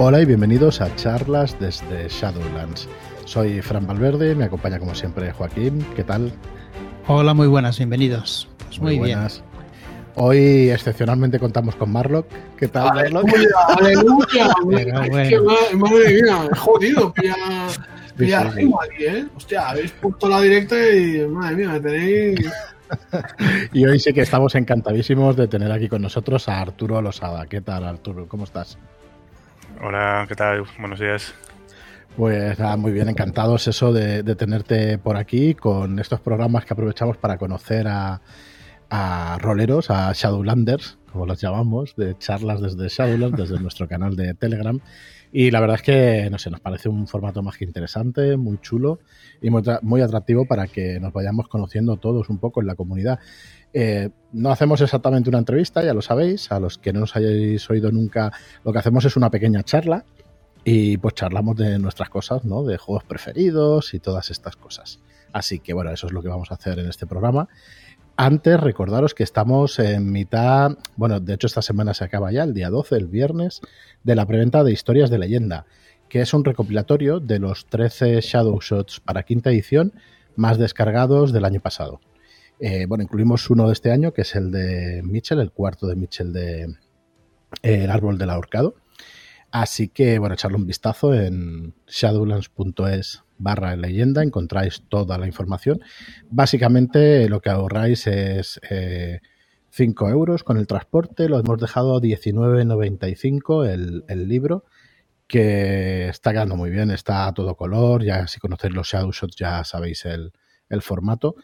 Hola y bienvenidos a charlas desde Shadowlands. Soy Fran Valverde, me acompaña como siempre Joaquín. ¿Qué tal? Hola, muy buenas, bienvenidos. Pues muy, buenas. Hoy excepcionalmente contamos con Marlock. ¿Qué tal, Marlock? ¡Aleluya! ¡Aleluya! madre mía, jodido, pilla, pilla sí, aquí, ¿eh? Hostia, habéis puesto la directa y madre mía, me tenéis. y hoy sí que estamos encantadísimos de tener aquí con nosotros a Arturo Losada. ¿Qué tal, Arturo? ¿Cómo estás? Hola, ¿qué tal? Buenos días. Pues nada, muy bien, encantados eso de, tenerte por aquí con estos programas que aprovechamos para conocer a, roleros, a Shadowlanders, como los llamamos, de charlas desde Shadowlands, desde nuestro canal de Telegram. Y la verdad es que, no sé, nos parece un formato más que interesante, muy chulo y muy, atractivo para que nos vayamos conociendo todos un poco en la comunidad. Eh, no hacemos exactamente una entrevista, ya lo sabéis, a los que no nos hayáis oído nunca, lo que hacemos es una pequeña charla y pues charlamos de nuestras cosas, ¿no? De juegos preferidos y todas estas cosas. Así que bueno, eso es lo que vamos a hacer en este programa. Antes, recordaros que estamos en mitad, bueno, de hecho esta semana se acaba ya, el día 12, el viernes, de la preventa de Historias de Leyenda, que es un recopilatorio de los 13 Shadow Shots para quinta edición más descargados del año pasado. Eh, bueno, incluimos uno de este año, que es el de Mitchell, el cuarto de Mitchell de eh, El Árbol del Ahorcado. Así que, bueno, echarle un vistazo en shadowlands.es barra leyenda, encontráis toda la información. Básicamente lo que ahorráis es 5 eh, euros con el transporte, lo hemos dejado a 19.95 el, el libro, que está quedando muy bien, está a todo color, ya si conocéis los Shadow Shots ya sabéis el, el formato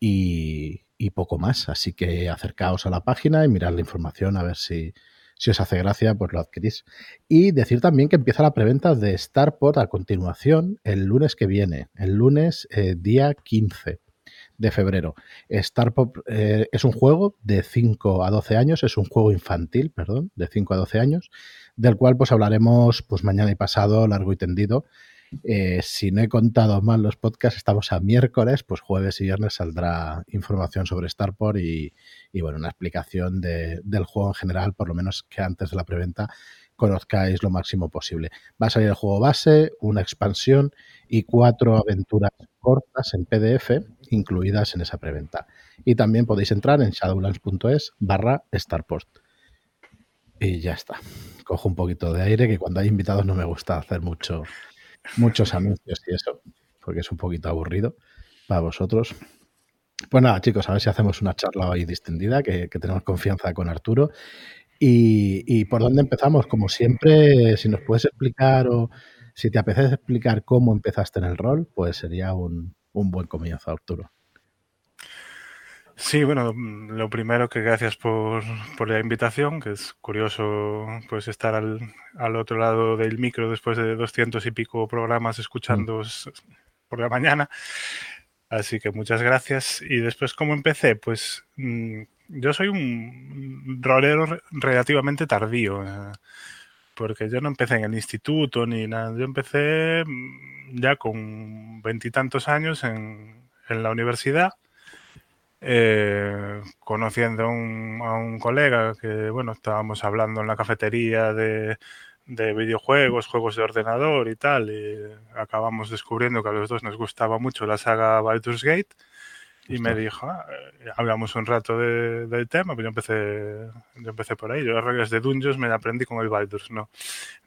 y, poco más. Así que acercaos a la página y mirad la información a ver si, si os hace gracia, pues lo adquirís. Y decir también que empieza la preventa de Starport a continuación el lunes que viene, el lunes eh, día 15 de febrero. Starport eh, es un juego de 5 a 12 años, es un juego infantil, perdón, de 5 a 12 años, del cual pues hablaremos pues mañana y pasado largo y tendido eh, si no he contado mal los podcasts, estamos a miércoles, pues jueves y viernes saldrá información sobre Starport y, bueno, una explicación de, del juego en general, por lo menos que antes de la preventa conozcáis lo máximo posible. Va a salir el juego base, una expansión y cuatro aventuras cortas en PDF incluidas en esa preventa. Y también podéis entrar en shadowlands.es barra Starport. Y ya está. Cojo un poquito de aire, que cuando hay invitados no me gusta hacer mucho, muchos anuncios y eso, porque es un poquito aburrido para vosotros. Pues nada, chicos, a ver si hacemos una charla hoy distendida, que, tenemos confianza con Arturo. Y, por dónde empezamos, como siempre, si nos puedes explicar o si te apetece explicar cómo empezaste en el rol, pues sería un, un buen comienzo, Arturo. Sí, bueno, lo primero que gracias por, por, la invitación, que es curioso pues estar al, al, otro lado del micro después de doscientos y pico programas escuchando mm. por la mañana. Así que muchas gracias. Y después, ¿cómo empecé? Pues mm, yo soy un rolero relativamente tardío, eh, porque yo no empecé en el instituto ni nada. Yo empecé mm, ya con veintitantos años en, en la universidad eh, conociendo a un, a un, colega que, bueno, estábamos hablando en la cafetería de, de, videojuegos, juegos de ordenador y tal, y acabamos descubriendo que a los dos nos gustaba mucho la saga Baldur's Gate. Y me dijo, ah, eh, hablamos un rato de, del tema, pero yo empecé, yo empecé por ahí. Yo las reglas de Dungeons me aprendí con el Baldur's, no,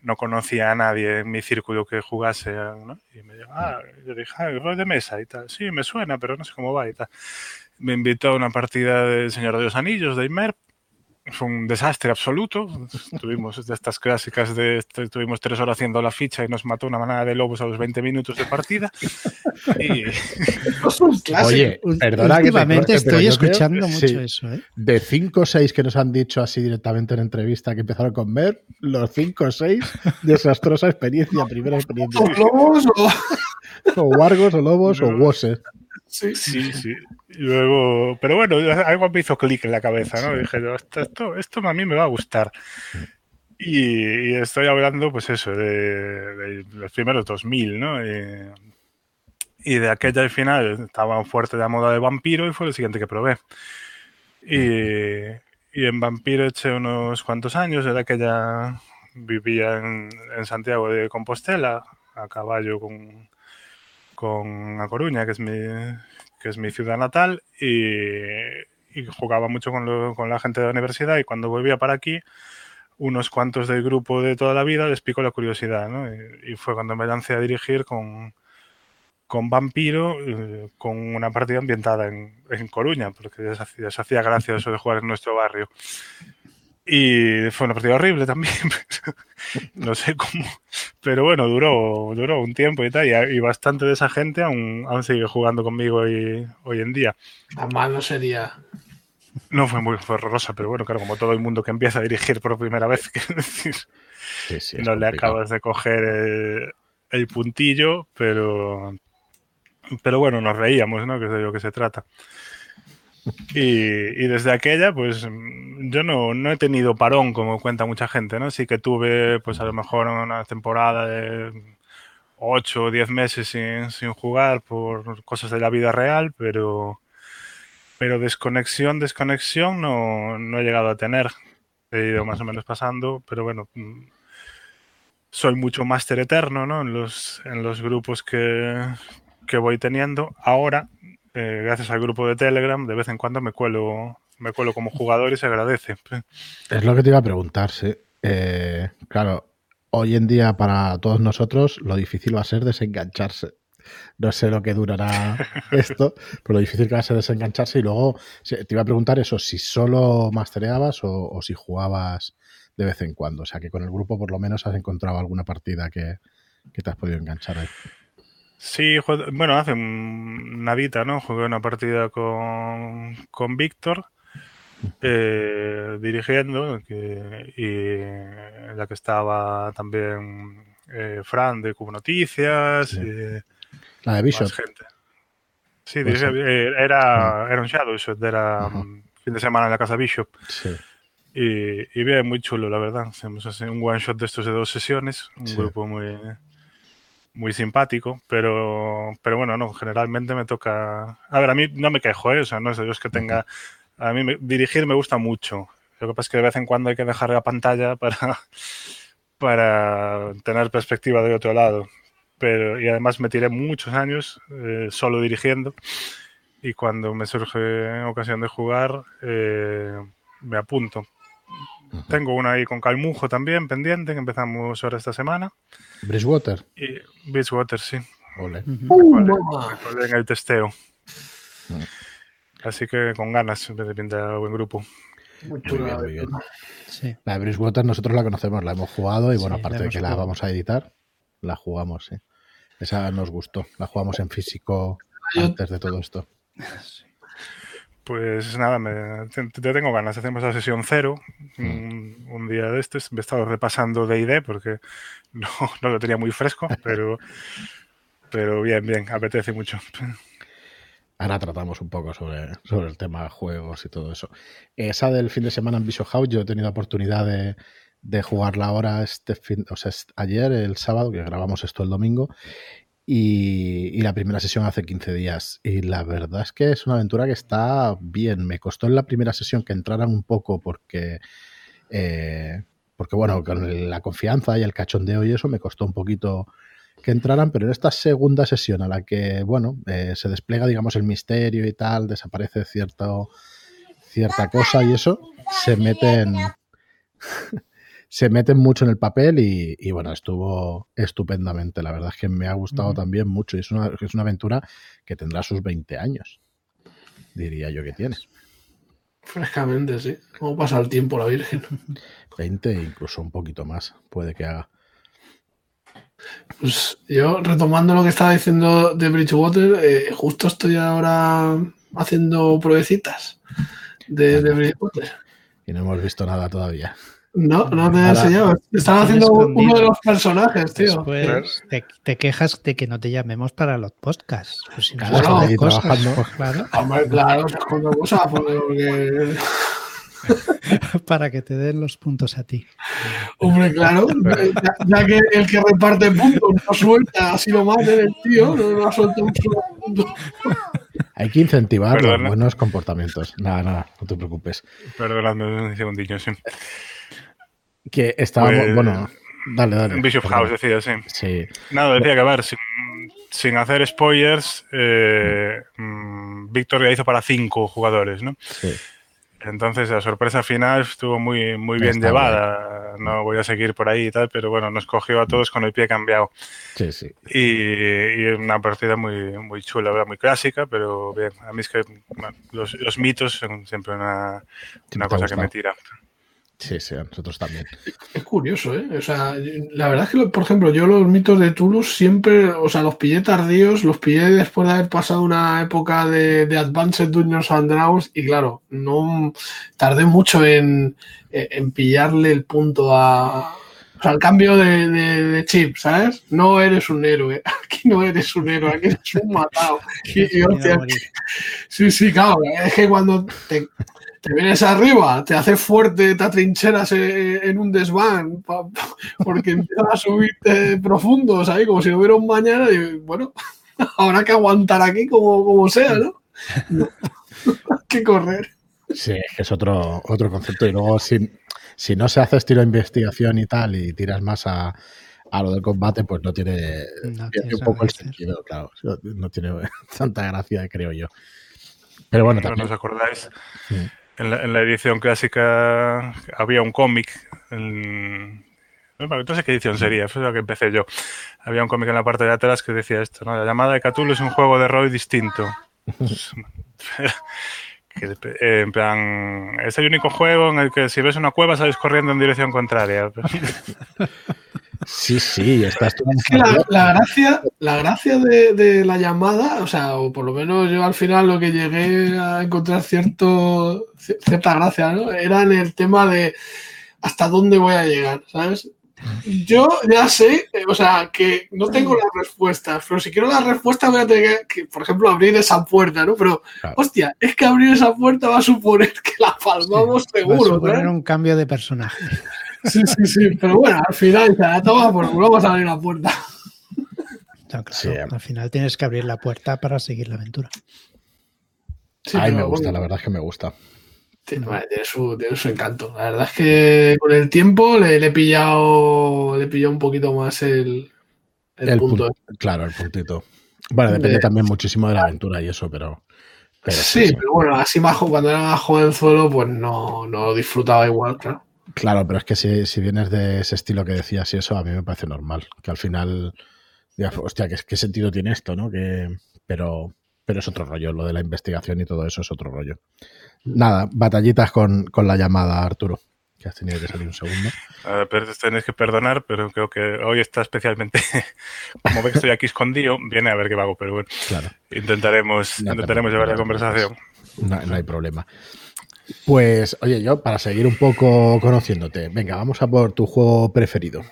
no conocía a nadie en mi círculo que jugase, ¿no? Y me dijo, ah, yo dije, ah, el rol de mesa y tal. Sí, me suena, pero no sé cómo va y tal me invitó a una partida de Señor de los Anillos, de Imer. Fue un desastre absoluto. Tuvimos de estas clásicas de estuvimos tres horas haciendo la ficha y nos mató una manada de lobos a los 20 minutos de partida. Y... Oye, perdona Últimamente que estoy escuchando mucho eso. ¿eh? De 5 o 6 que nos han dicho así directamente en entrevista que empezaron con ver, los 5 o 6, desastrosa experiencia, primera experiencia. ¿O lobos o... o wargos o lobos o woses. Sí, sí, sí. luego, pero bueno, algo me hizo clic en la cabeza, ¿no? dije, esto, esto, a mí me va a gustar. Y, estoy hablando, pues eso, de, los primeros 2000, ¿no? Y, de aquella al final estaba fuerte la moda de vampiro y fue lo siguiente que probé. Y, y en vampiro eché unos cuantos años, era aquella vivía en, Santiago de Compostela, a caballo con, con A Coruña, que es mi, que es mi ciudad natal, y, jugaba mucho con, con, la gente de la universidad y cuando volvía para aquí, unos cuantos del grupo de toda la vida les picó la curiosidad, y, fue cuando me lancé a dirigir con, con Vampiro, eh, con una partida ambientada en, en Coruña, porque ya se, hacía gracia eso de jugar en nuestro barrio. Y fue una partida horrible también. no sé cómo. Pero bueno, duró, duró un tiempo y tal. Y, bastante de esa gente aún, aún sigue jugando conmigo hoy, hoy en día. A mal no sería. No fue muy horrorosa, pero bueno, claro, como todo el mundo que empieza a dirigir por primera vez, decir, no le acabas de coger el, el puntillo, pero, pero bueno, nos reíamos, ¿no? Que es de lo que se trata. Y, desde aquella, pues yo no, no, he tenido parón, como cuenta mucha gente, ¿no? Sí que tuve, pues a lo mejor una temporada de 8 o 10 meses sin, sin, jugar por cosas de la vida real, pero, pero desconexión, desconexión no, no he llegado a tener. He ido más o menos pasando, pero bueno, soy mucho máster eterno, ¿no? En los, en los grupos que, que voy teniendo. Ahora, eh, gracias al grupo de Telegram, de vez en cuando me cuelo, me cuelo como jugador y se agradece. Es lo que te iba a preguntar, sí. Eh, claro, hoy en día para todos nosotros lo difícil va a ser desengancharse. No sé lo que durará esto, pero lo difícil que va a ser desengancharse. Y luego te iba a preguntar eso, si solo mastereabas o, o si jugabas de vez en cuando. O sea, que con el grupo por lo menos has encontrado alguna partida que, que te has podido enganchar ahí. Sí, bueno, hace nadita, ¿no? Jugué una partida con, con Víctor, eh, dirigiendo, que, y la que estaba también eh, Fran de Cubo Noticias. la de Bishop. Gente. Sí, eh, era, era un Shadow era fin de semana en la casa Bishop. Sí. Y, y bien, muy chulo, la verdad. Hacemos un one shot de estos de dos sesiones, un grupo muy muy simpático, pero, pero bueno, no, generalmente me toca... A ver, a mí no me quejo, ¿eh? o sea, no es de Dios que tenga... A mí dirigir me gusta mucho. Lo que pasa es que de vez en cuando hay que dejar la pantalla para, para tener perspectiva de otro lado. Pero, y además me tiré muchos años eh, solo dirigiendo y cuando me surge ocasión de jugar eh, me apunto. Tengo una ahí con Calmujo también pendiente, que empezamos ahora esta semana. Bridgewater. Y Bridgewater, sí. Ole. en el testeo. Mm. Así que con ganas de pintar buen grupo. Muy, bien, Sí. La de Bridgewater nosotros la conocemos, la hemos jugado y bueno, aparte de que la vamos a editar, la jugamos, sí. Esa nos gustó. La jugamos en físico antes de todo esto. Sí. Pues nada, me, te, tengo ganas. Hacemos la sesión cero mm. un, día de estos. Me he estado repasando DD porque no, no, lo tenía muy fresco, pero, pero bien, bien, apetece mucho. Ahora tratamos un poco sobre, sobre el tema de juegos y todo eso. Esa del fin de semana en Bishop House, yo he tenido oportunidad de, de jugarla ahora este fin, o sea, ayer, el sábado, que grabamos esto el domingo, y, la primera sesión hace 15 días. Y la verdad es que es una aventura que está bien. Me costó en la primera sesión que entraran un poco porque, eh, porque bueno, con la confianza y el cachondeo y eso me costó un poquito que entraran, pero en esta segunda sesión a la que, bueno, eh, se despliega, digamos, el misterio y tal, desaparece cierto, cierta cosa y eso, se meten se meten mucho en el papel y, bueno, estuvo estupendamente. La verdad es que me ha gustado también mucho y es una, es una aventura que tendrá sus 20 años, diría yo que tiene. Frescamente, sí. ¿Cómo pasa el tiempo la Virgen? 20 incluso un poquito más puede que haga. Pues yo, retomando lo que estaba diciendo de Bridgewater, eh, justo estoy ahora haciendo pruebecitas de, de Bridgewater. Y no hemos visto nada todavía. No, no te he enseñado. Estaba haciendo uno de los personajes, tío. Después te, quejas de que no te llamemos para los podcasts. Pues si claro, ahí trabajando. Pues claro. Hombre, claro, cosas porque... para que te den los puntos a ti. Hombre, claro, ya, que el que reparte puntos no suelta así lo más el tío, no, no suelta un solo punto. Hay que incentivar los buenos comportamientos. Nada, nada, no te preocupes. Perdóname un segundillo, sí. Que estábamos, Pues- bueno, dale, dale. Bishop perdón. House decía, sí. Sí, Nada, decía que a ver, sin, sin hacer spoilers, eh, mm, Víctor ya hizo para cinco jugadores, ¿no? sí. Entonces la sorpresa final estuvo muy, muy bien Está llevada. No voy a seguir por ahí y tal, pero bueno, nos cogió a todos con el pie cambiado. Sí, sí. Y, y una partida muy, muy chula, ¿verdad? muy clásica, pero bien. A mí es que bueno, los, los mitos son siempre una, una cosa que me tira. Sí, sí, nosotros también. Es curioso, ¿eh? O sea, la verdad es que, por ejemplo, yo los mitos de Toulouse siempre, o sea, los pillé tardíos, los pillé después de haber pasado una época de, de Advanced Dungeons and Dragons y claro, no tardé mucho en, en pillarle el punto a... O sea, el cambio de, de- de chip, ¿sabes? No eres un héroe, aquí no eres un héroe, aquí eres un matado. Y, y, hostia, Sí, sí, claro. Es que cuando te, te vienes arriba, te haces fuerte, te atrincheras en, en un desván, porque empiezas a subirte profundos ahí, como si no hubiera un mañana, y bueno, habrá que aguantar aquí como, como sea, ¿no? No. Hay que correr. Sí, es que es otro, otro concepto. Y luego, si, si no se hace estilo investigación y tal, y tiras más a, a lo del combate, pues no tiene, No tiene un poco el sentido, claro. No tiene tanta gracia, creo yo. Pero bueno, ¿No también. os acordáis? Sí. En la, en la edición clásica había un cómic. en- No no sé qué edición sería, fue la que empecé yo. Había un cómic en la parte de atrás que decía esto, ¿no? La llamada de Cthulhu es un juego de rol distinto. Que, eh, en plan, es el único juego en el que si ves una cueva sales corriendo en dirección contraria. Sí, sí, estás tú Es que la, la gracia, la gracia de, de la llamada, o sea, o por lo menos yo al final lo que llegué a encontrar cierto, ci- cierta gracia, ¿no? Era en el tema de hasta dónde voy a llegar, ¿sabes? Yo ya sé, eh, o sea, que no tengo las respuestas, pero si quiero las respuestas voy a tener que, que, por ejemplo, abrir esa puerta, ¿no? Pero, Claro. hostia, es que abrir esa puerta va a suponer que la palmamos Va a seguro, suponer ¿no? un cambio de personaje. Sí, sí, sí, pero bueno, al final, ya la toma, pues vamos a abrir la puerta. No, claro, Sí. Al final tienes que abrir la puerta para seguir la aventura. Sí, Ay, me pero gusta, bueno. la verdad es que me gusta. Tiene, su, tiene su encanto. La verdad es que con el tiempo le, le he pillado le he pillado un poquito más el, el El punto. punto- Claro, el puntito. Bueno, depende De- también muchísimo de la aventura y eso, pero. pero sí, pero bueno, así más cuando era más jovenzuelo, pues no, no disfrutaba igual, claro. Claro, pero es que si, si vienes de ese estilo que decías y eso, a mí me parece normal. Que al final, digas, hostia, ¿qué, qué sentido tiene esto, no? Que, pero, pero es otro rollo, lo de la investigación y todo eso es otro rollo. Nada, batallitas con, con la llamada, Arturo, que has tenido que salir un segundo. Pero tenéis que perdonar, pero creo que hoy está especialmente. Como ve que estoy aquí escondido, viene a ver qué hago, pero bueno, Claro, intentaremos, No te intentaremos llevar la conversación. no, no hay problema. Pues, oye, yo, para seguir un poco conociéndote, venga, vamos a por tu juego preferido.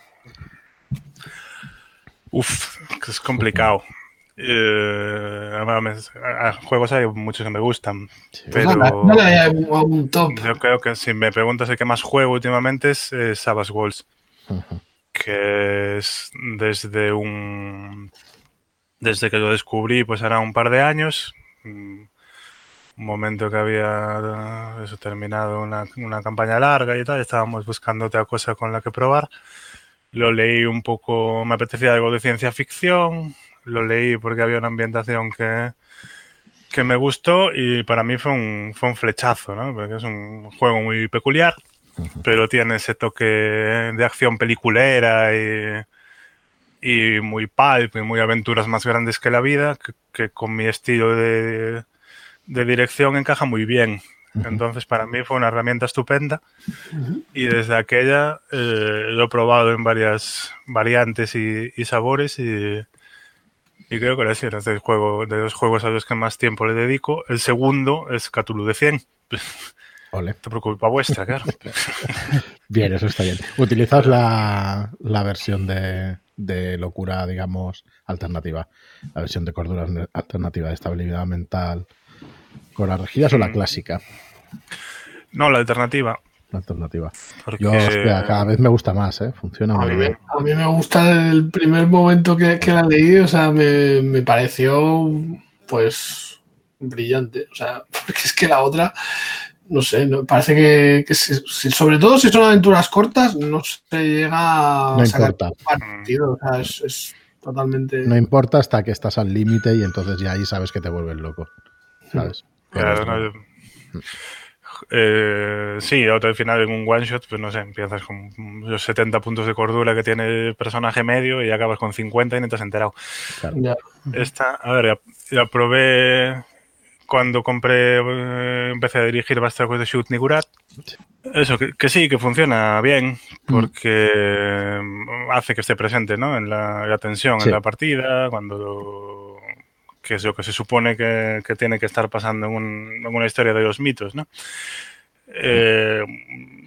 Uf, es complicado. Eh, a- a- a juegos hay muchos que me gustan, Sí. Pues pero dale ahí a un, top. yo creo que si me preguntas el que más juego últimamente es eh, Savage Walls, que es desde un desde que lo descubrí, pues hará un par de años, un momento que había eso, terminado una, una campaña larga y tal, estábamos buscando otra cosa con la que probar. Lo leí un poco, me apetecía algo de ciencia ficción, lo leí porque había una ambientación que, que me gustó y para mí fue un, fue un flechazo, ¿no? Porque es un juego muy peculiar, pero tiene ese toque de acción peliculera y, y muy pulp y muy aventuras más grandes que la vida, que, que con mi estilo de, de dirección encaja muy bien. Entonces para mí fue una herramienta estupenda y desde aquella eh, lo he probado en varias variantes y, y sabores y, y creo que sí, es del juego, de los juegos a los que más tiempo le dedico. El segundo es Cthulhu de 100. Ole. Te preocupa vuestra, claro. Bien, eso está bien. ¿Utilizas la, la versión de, de locura, digamos, alternativa? La versión de cordura alternativa de estabilidad mental con las regidas o la Mm. clásica? No, la alternativa. La alternativa. Porque Yo, hostia, cada vez me gusta más, ¿eh? Funciona A muy mí, me, bien. a mí me gusta el primer momento que, que la leí, o sea, me, me pareció, pues, brillante. O sea, porque es que la otra, no sé, no, parece que, que si- si- sobre todo si son aventuras cortas, no se llega No a sacar partido. O sea, es, es totalmente. No importa hasta que estás al límite y entonces ya ahí sabes que te vuelves loco. ¿Sabes? Pero- no, eh, sí, al final en un one shot, pues no sé, empiezas con los 70 puntos de cordura que tiene el personaje medio y acabas con 50 y no te has enterado. claro. Ya. Esta, a ver, ya, ya probé cuando compré, eh, empecé a dirigir Basta de Shoot Nigurat. Eso, que, que sí, que funciona bien, porque eh, hace que esté presente ¿no? en la, la tensión Sí. en la partida, cuando que es lo que se supone que, que tiene que estar pasando en, un- en una historia de los mitos, ¿no? Eh,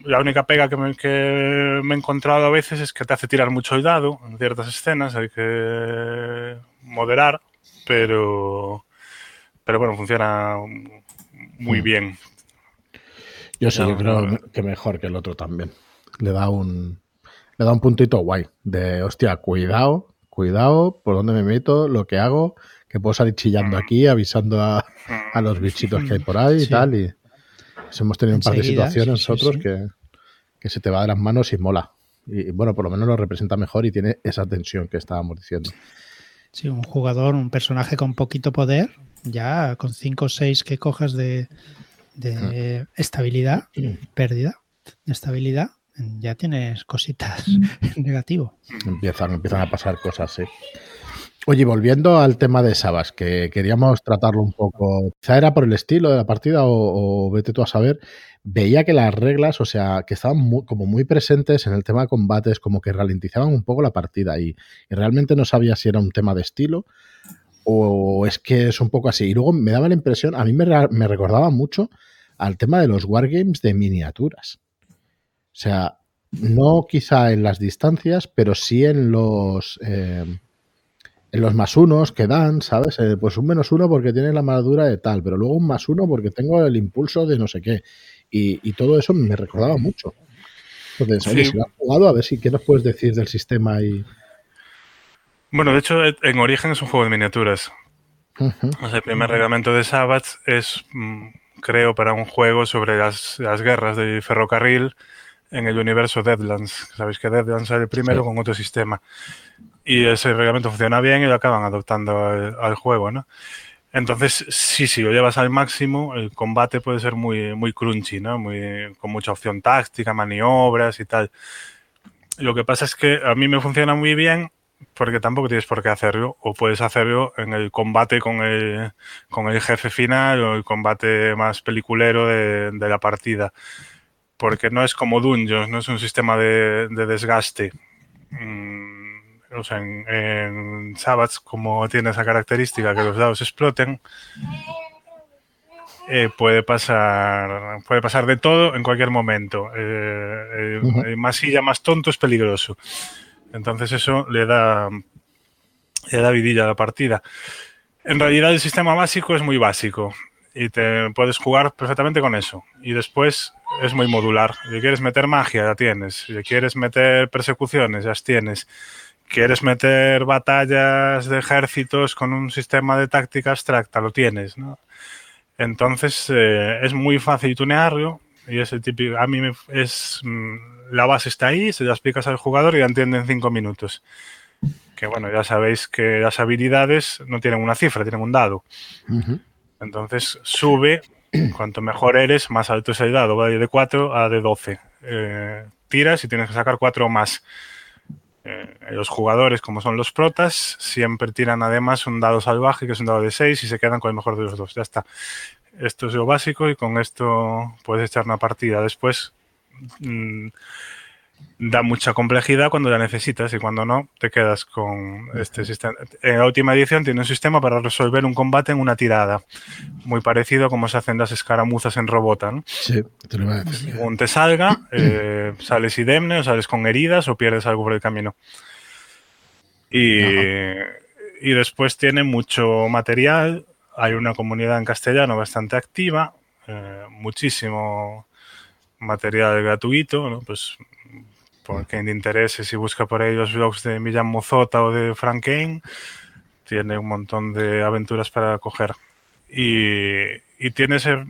la única pega que me, que me he encontrado a veces es que te hace tirar mucho el dado en ciertas escenas, hay que moderar, pero, pero bueno, funciona muy Mm. bien. Yo sí, No, yo creo no. que mejor que el otro también. Le da un le da un puntito guay de hostia, cuidado, cuidado por dónde me meto, lo que hago, que puedo salir chillando aquí, avisando a, a los bichitos que hay por ahí y Sí. tal. Y pues hemos tenido un par de situaciones sí, nosotros sí. Que, que se te va de las manos y mola. Y bueno, por lo menos lo representa mejor y tiene esa tensión que estábamos diciendo. Sí, un jugador, un personaje con poquito poder, ya con 5 o 6 que cojas de, de estabilidad, pérdida de estabilidad, ya tienes cositas negativo. Empiezan, empiezan a pasar cosas, sí. Oye, volviendo al tema de Sabas, que queríamos tratarlo un poco, quizá era por el estilo de la partida o, vete tú a saber, veía que las reglas, o sea, que estaban mu- como muy presentes en el tema de combates, como que ralentizaban un poco la partida y, realmente no sabía si era un tema de estilo o es que es un poco así. Y luego me daba la impresión, a mí me, me recordaba mucho al tema de los wargames de miniaturas. O sea, no quizá en las distancias, pero sí en los eh, en los más unos que dan, ¿sabes? Eh, pues un menos uno porque tienes la armadura de tal, pero luego un más uno porque tengo el impulso de no sé qué. Y, y todo eso me recordaba mucho. Entonces, oye, Sí. si lo has jugado, a ver si qué nos puedes decir del sistema y. Bueno, de hecho, en origen es un juego de miniaturas. Ujú, O sea, el primer reglamento de Sabbath es, mm, creo, para un juego sobre las, las guerras del ferrocarril en el universo Deadlands. Sabéis que Deadlands el primero Sí. con otro sistema. Y ese reglamento funciona bien y lo acaban adoptando al, al juego, ¿no? Entonces, sí, si lo llevas al máximo, el combate puede ser muy, muy crunchy, ¿no? Muy, con mucha opción táctica, maniobras y tal. Lo que pasa es que a mí me funciona muy bien porque tampoco tienes por qué hacerlo, o puedes hacerlo en el combate con el, con el jefe final o el combate más peliculero de, de la partida. Porque no es como Dungeons, no es un sistema de, de desgaste. Mm, o sea, en, en como tiene esa característica que los dados exploten, eh, puede pasar puede pasar de todo en cualquier momento. Eh, el, el masilla más tonto es peligroso. Entonces eso le da, le da vidilla a la partida. En realidad el sistema básico es muy básico y te puedes jugar perfectamente con eso. Y después es muy modular. Si quieres meter magia, ya tienes. Si quieres meter persecuciones, ya tienes. Quieres meter batallas de ejércitos con un sistema de táctica abstracta, lo tienes. Entonces eh, es muy fácil tunearlo y es el típico. A mí es mm, la base está ahí, se la explicas al jugador y la entiende en cinco minutos. Que bueno, ya sabéis que las habilidades no tienen una cifra, tienen un dado. ujú. Entonces sube, cuanto mejor eres, más alto es el dado, va de 4 a de 12. Eh, tiras y tienes que sacar 4 o más. Eh, los jugadores, como son los protas, siempre tiran además un dado salvaje, que es un dado de 6, y se quedan con el mejor de los dos. Ya está. Esto es lo básico y con esto puedes echar una partida. Después mm, da mucha complejidad cuando la necesitas y cuando no, te quedas con este sistema. En la última edición tiene un sistema para resolver un combate en una tirada, muy parecido a como se hacen las escaramuzas en Robota. ¿no? Sí, te lo iba a decir. Según te salga, eh, sales idemne o sales con heridas o pierdes algo por el camino. Y, y después tiene mucho material. Hay una comunidad en castellano bastante activa, eh, muchísimo material gratuito, ¿no? pues por quien le interese, si busca por ahí los blogs de Millán Mozota o de Frank Kane, tiene un montón de aventuras para coger. Y, y tiene ese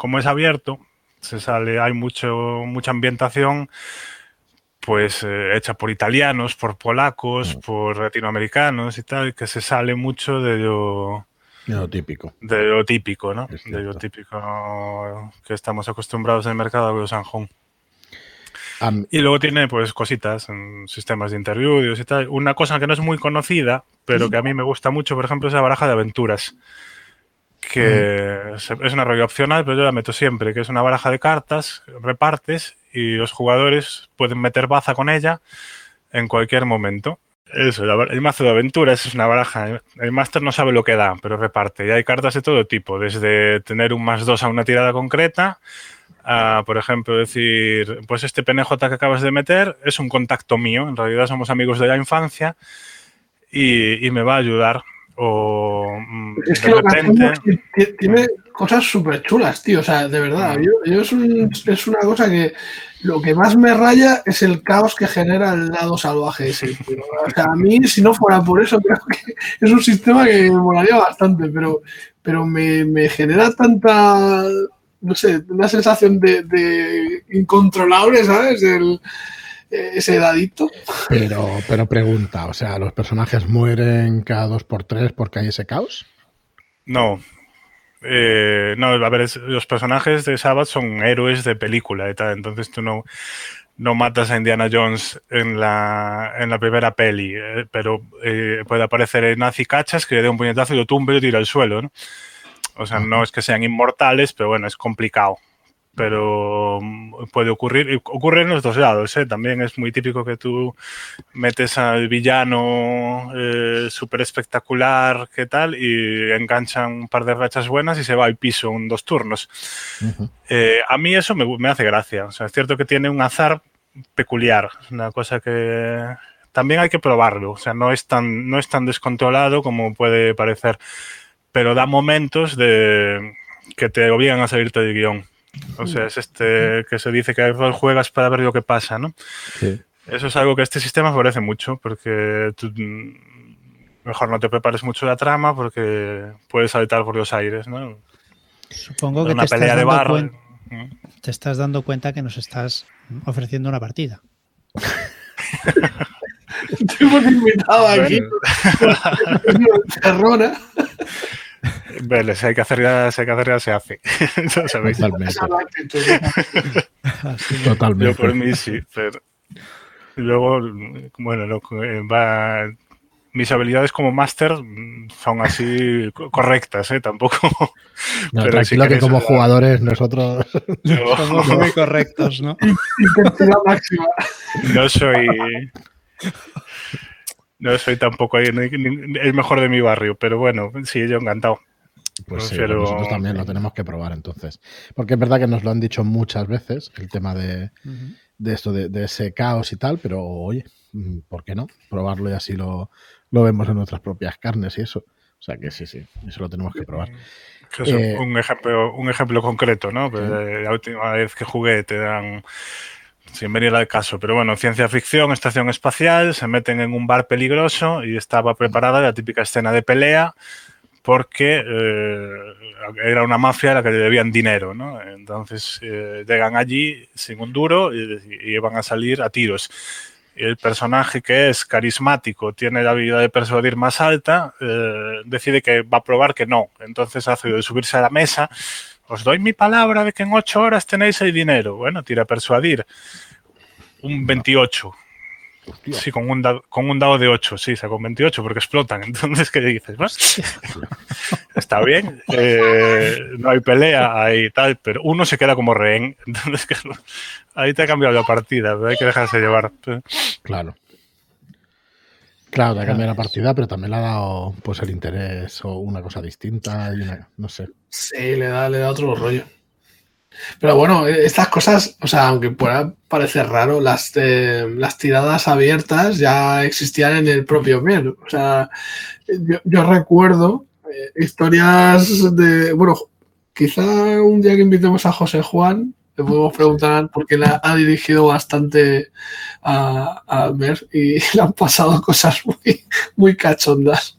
como es abierto, se sale, hay mucho, mucha ambientación pues eh, hecha por italianos, por polacos, por latinoamericanos y tal, que se sale mucho de lo, de lo típico. De lo típico, ¿no? De lo típico que estamos acostumbrados en el mercado de Y luego tiene pues cositas, sistemas de interludios y tal. Una cosa que no es muy conocida, pero que a mí me gusta mucho, por ejemplo, es la baraja de aventuras que es una rollo opcional, pero yo la meto siempre, que es una baraja de cartas, repartes y los jugadores pueden meter baza con ella en cualquier momento. Eso, el mazo de aventuras es una baraja. El máster no sabe lo que da, pero reparte. Y hay cartas de todo tipo, desde tener un más dos a una tirada concreta, a, por ejemplo, decir, pues este PNJ que acabas de meter es un contacto mío, en realidad somos amigos de la infancia y, y me va a ayudar o mm, es que tiene cosas súper chulas, tío. O sea, de verdad, es, una cosa que lo que más me raya es el caos que genera el lado salvaje ese. O sea, a mí, si no fuera por eso, creo que es un sistema que me molaría bastante, pero, pero me, genera tanta, no sé, una sensación de, de incontrolable, ¿sabes? El, ese dadito. Pero, pero pregunta, o sea, ¿los personajes mueren cada dos por tres porque hay ese caos? No. Eh, no, a ver, los personajes de Sabbath son héroes de película y tal, entonces tú no, no matas a Indiana Jones en la, en la primera peli, eh, pero eh, puede aparecer Nazi Cachas que le dé un puñetazo y lo tumbe y lo tira al suelo, ¿no? O sea, no es que sean inmortales, pero bueno, es complicado pero mm, puede ocurrir, ocurre en los dos lados, ¿eh? también es muy típico que tú metes al villano eh, súper espectacular, ¿qué tal? Y enganchan un par de rachas buenas y se va al piso en dos turnos. Eh, a mí eso me, me, hace gracia, o sea, es cierto que tiene un azar peculiar, es una cosa que también hay que probarlo, o sea, no es tan, no es tan descontrolado como puede parecer, pero da momentos de que te obligan a salirte del guion. O sea, es este que se dice que juegas para ver lo que pasa, ¿no? Eso es algo que este sistema favorece mucho porque tú mm, mejor no te prepares mucho la trama porque puedes saltar por los aires, ¿no? Supongo que te, estás dando te estás dando cuenta que nos estás ofreciendo una partida. Te hemos invitado aquí. Vale, si hay que hacer ya, si hay que hacer ya se hace. Totalmente. Totalmente. Yo por mí sí, pero luego, bueno, lo, va, mis habilidades como máster son así correctas, ¿eh? Tampoco. No, pero tranquilo que, como jugadores nosotros somos muy correctos, ¿no? máxima. No soy. No soy tampoco el mejor de mi barrio, pero bueno, sí, yo encantado. Pues sí, nosotros también lo tenemos que probar entonces. Porque es verdad que nos lo han dicho muchas veces, el tema de, esto, de, ese caos y tal, pero oye, mm, ¿por qué no? Probarlo y así lo, vemos en nuestras propias carnes y eso. O sea que sí, sí, eso lo tenemos que probar. Eh, un, ejemplo, un ejemplo concreto, ¿no? Pues, eh, la última vez que jugué te dan sin venir al caso, pero bueno, ciencia ficción, estación espacial, se meten en un bar peligroso y estaba preparada la típica escena de pelea porque eh, era una mafia a la que le debían dinero, ¿no? Entonces eh, llegan allí sin un duro y, van a salir a tiros. El personaje que es carismático, tiene la habilidad de persuadir más alta, eh, decide que va a probar que no. Entonces hace de subirse a la mesa os doy mi palabra de que en ocho horas tenéis el dinero. Bueno, tira a persuadir. Un 28. Sí, con un, dado, con un dado de 8, sí, sacó un 28 porque explotan. Entonces, ¿qué dices? Está bien, eh, no hay pelea, hay tal, pero uno se queda como rehén. Entonces, ahí te ha cambiado la partida, hay que dejarse llevar. Claro. Claro, te ha cambiado la partida, pero también le ha dado pues el interés o una cosa distinta y no sé. Sí, le da, le da otro rollo. Pero bueno, estas cosas, o sea, aunque pueda parecer raro, las, eh, las tiradas abiertas ya existían en el propio Mier. O sea, yo, recuerdo eh, historias de, bueno, quizá un día que invitemos a José Juan, le podemos preguntar porque la ha dirigido bastante a, a Mer y le han pasado cosas muy, muy cachondas.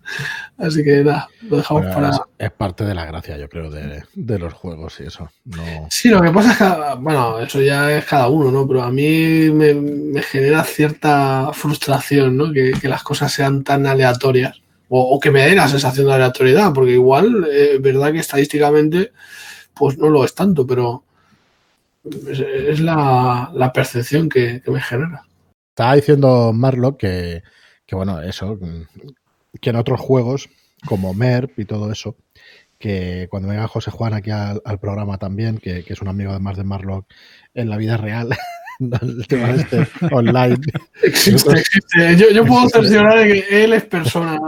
Así que nada, lo dejamos para. es, es parte de la gracia, yo creo, de, de los juegos y eso. No, Sí, lo que pasa es que, bueno, eso ya es cada uno, ¿no? Pero a mí me, me genera cierta frustración, ¿no? Que, que las cosas sean tan aleatorias. O, o que me dé la sensación de aleatoriedad, porque igual, eh, verdad que estadísticamente, pues no lo es tanto, pero es, es la, la percepción que, que me genera. Estaba diciendo Marlock que, que, bueno, eso, que en otros juegos, como MERP y todo eso, que cuando venga José Juan aquí al, al programa también, que, que, es un amigo además de Marlock en la vida real, el tema este online. Existe, existe. Yo, yo puedo cerciorar de que él es persona.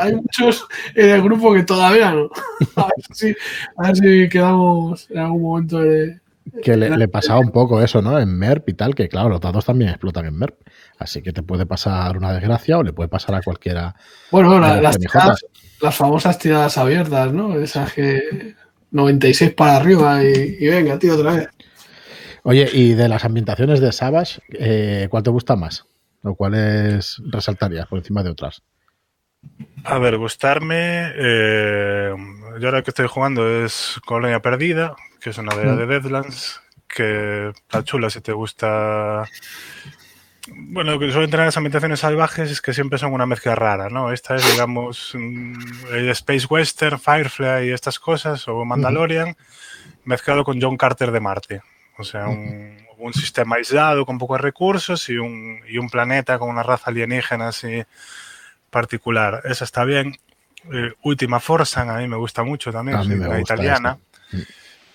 Hay muchos en el grupo que todavía no. A ver si, a ver si quedamos en algún momento de, que le, le, pasaba un poco eso, ¿no? En MERP y tal, que claro, los datos también explotan en MERP. Así que te puede pasar una desgracia o le puede pasar a cualquiera. Bueno, la, las, tiradas, las, famosas tiradas abiertas, ¿no? Esas que 96 para arriba y, y venga, tío, otra vez. Oye, y de las ambientaciones de Savage, eh, ¿cuál te gusta más? ¿O cuáles resaltarías por encima de otras? A ver, gustarme. Eh, yo ahora que estoy jugando es Colonia Perdida, que es una de, mm. de Deadlands, que está chula si te gusta. Bueno, lo que suelen tener las ambientaciones salvajes es que siempre son una mezcla rara, ¿no? Esta es, digamos, el Space Western, Firefly y estas cosas, o Mandalorian, uh -huh. mezclado con John Carter de Marte. O sea, un, un, sistema aislado con pocos recursos y un, y un planeta con una raza alienígena así particular. Esa está bien. Eh, Última Forza, a mí me gusta mucho también, a es una italiana, esta.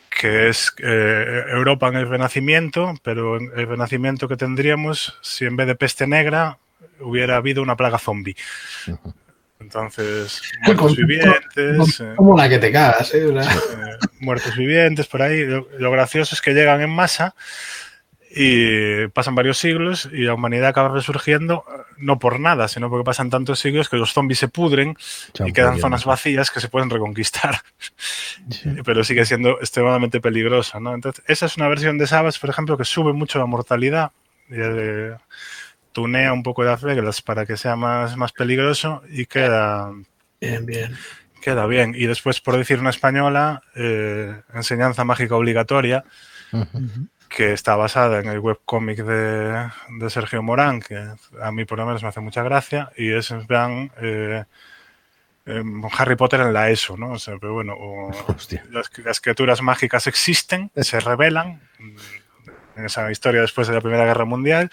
que es eh, Europa en el Renacimiento, pero el Renacimiento que tendríamos si en vez de peste negra hubiera habido una plaga zombie. Uh -huh. Entonces, muertos vivientes. Como la que te cagas, ¿eh? eh muertos vivientes, por ahí. Lo, lo, gracioso es que llegan en masa y pasan varios siglos y la humanidad acaba resurgiendo no por nada, sino porque pasan tantos siglos que los zombies se pudren Champo y quedan zonas vacías que se pueden reconquistar. Sí. Pero sigue siendo extremadamente peligrosa, ¿no? Entonces, esa es una versión de Sabas, por ejemplo, que sube mucho la mortalidad. Y de, tunea un poco las reglas para que sea más, más peligroso y queda bien, bien. Queda bien. Y después, por decir una española, eh, enseñanza mágica obligatoria, uh -huh. Que está basada en el webcómic de, de, Sergio Morán, que a mí por lo menos me hace mucha gracia, y es en plan eh, eh, Harry Potter en la ESO, ¿no? O sea, pero bueno, o, las, las, criaturas mágicas existen, se revelan en esa historia después de la Primera Guerra Mundial,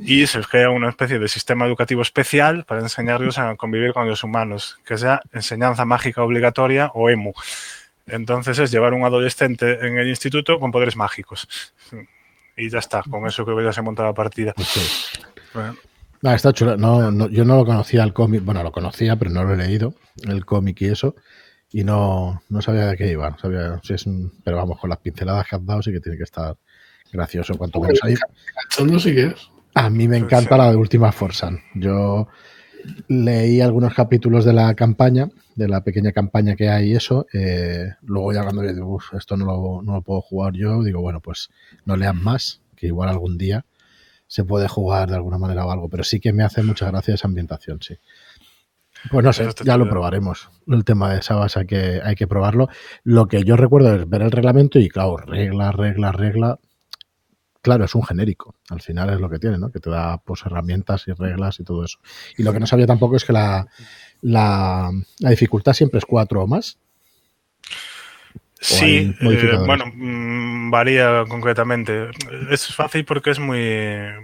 y se crea una especie de sistema educativo especial para enseñarlos a convivir con los humanos, que sea enseñanza mágica obligatoria o EMU. Entonces es llevar un adolescente en el instituto con poderes mágicos. Y ya está, con eso creo que ya se monta la partida. Okay. Bueno. Ah, está chulo. No, no, yo no lo conocía el cómic, bueno, lo conocía, pero no lo he leído, el cómic y eso, y no, no sabía de qué iba. No sabía si es un, pero vamos, con las pinceladas que has dado sí que tiene que estar gracioso cuanto menos ahí. No sé qué es. A mí me encanta la de Última Forsan. Yo leí algunos capítulos de la campaña, de la pequeña campaña que hay y eso. Eh, luego ya cuando digo, Uf, esto no lo, no lo, puedo jugar yo, digo, bueno, pues no lean más, que igual algún día se puede jugar de alguna manera o algo. Pero sí que me hace mucha gracia esa ambientación, sí. Pues no sé, ya lo probaremos. El tema de Sabas hay que, hay que probarlo. Lo que yo recuerdo es ver el reglamento y, claro, regla, regla, regla claro, es un genérico. Al final es lo que tiene, ¿no? Que te da pues, herramientas y reglas y todo eso. Y lo que no sabía tampoco es que la, la, la dificultad siempre es cuatro o más. Sí, eh, bueno, mmm, varía concretamente. Es fácil porque es muy,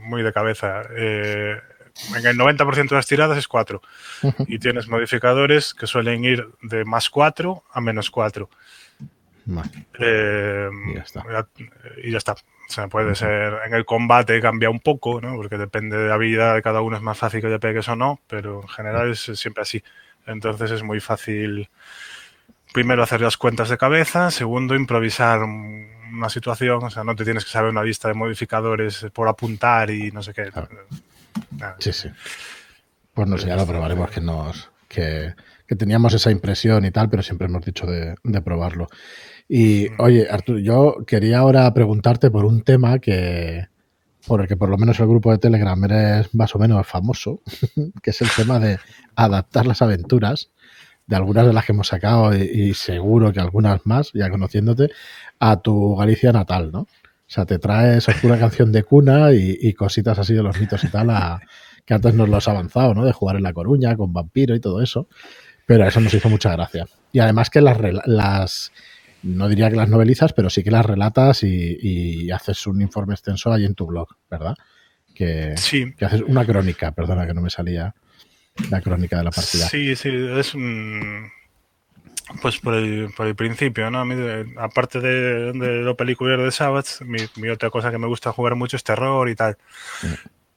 muy de cabeza. Eh, en el 90% de las tiradas es 4. Uh -huh. Y tienes modificadores que suelen ir de más 4 a menos 4. Vale. Eh, y ya está. Y ya está. O sea, puede ser en el combate cambia un poco, ¿no? Porque depende de la habilidad de cada uno, es más fácil que le pegues o no, pero en general es siempre así. Entonces es muy fácil, primero, hacer las cuentas de cabeza, segundo, improvisar una situación, o sea, no te tienes que saber una lista de modificadores por apuntar y no sé qué. Claro. Sí, sí. Pues no sé, ya lo probaremos que nos, que, que teníamos esa impresión y tal, pero siempre hemos dicho de, probarlo. Y oye, Arturo, yo quería ahora preguntarte por un tema que por el que por lo menos el grupo de Telegram eres más o menos famoso, que es el tema de adaptar las aventuras de algunas de las que hemos sacado y, seguro que algunas más, ya conociéndote, a tu Galicia natal, ¿no? O sea, te traes una canción de cuna y, cositas así de los mitos y tal, que antes nos lo has avanzado, ¿no? De jugar en La Coruña con vampiro y todo eso. Pero eso nos hizo mucha gracia. Y además que las, las no diría que las novelizas, pero sí que las relatas y, haces un informe extenso ahí en tu blog, ¿verdad? Que, sí. que haces una crónica, perdona que no me salía la crónica de la partida. Sí, sí, es un... Pues por el, por el principio, ¿no? A mí, aparte de, lo peliculero de Sabbath, mi, otra cosa que me gusta jugar mucho es terror y tal.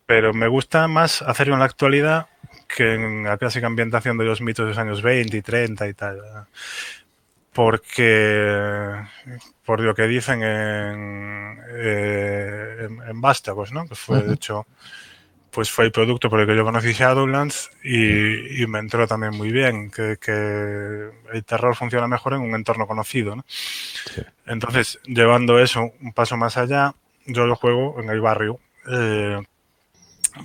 Pero me gusta más hacerlo en la actualidad que en la clásica ambientación de los mitos de los años 20 y 30 y tal. Porque, por lo que dicen en, eh, en, Vástagos, ¿no? Que fue, de hecho, pues fue el producto por el que yo conocí Shadowlands y, y me entró también muy bien, que, que, el terror funciona mejor en un entorno conocido. ¿no? Entonces, llevando eso un paso más allá, yo lo juego en el barrio. Eh,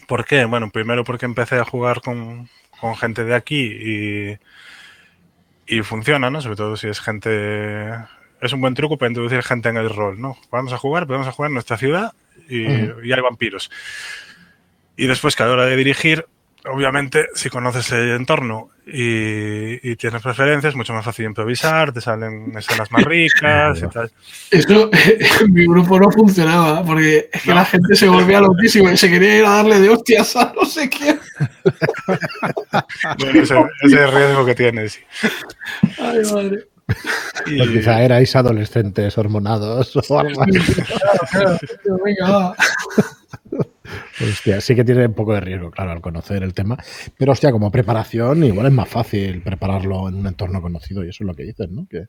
¿Por qué? Bueno, primero porque empecé a jugar con, con gente de aquí y, y funciona, ¿no? Sobre todo si es gente... Es un buen truco para introducir gente en el rol, ¿no? Vamos a jugar, pero vamos a jugar en nuestra ciudad y, y hay vampiros. Y después que a la hora de dirigir, obviamente, si conoces el entorno y, tienes preferencias, es mucho más fácil improvisar, te salen escenas más ricas y tal. Eso en mi grupo no funcionaba, porque es que la gente se volvía loquísima y se quería ir a darle de hostias a no sé quién. Bueno, ese, es el riesgo que tienes. Ay, madre. Y... Pues quizá erais adolescentes hormonados o algo así. Claro, claro. Venga, va. Hostia, sí que tiene un poco de riesgo, claro, al conocer el tema. Pero, hostia, como preparación, igual es más fácil prepararlo en un entorno conocido, y eso es lo que dices, ¿no? Que,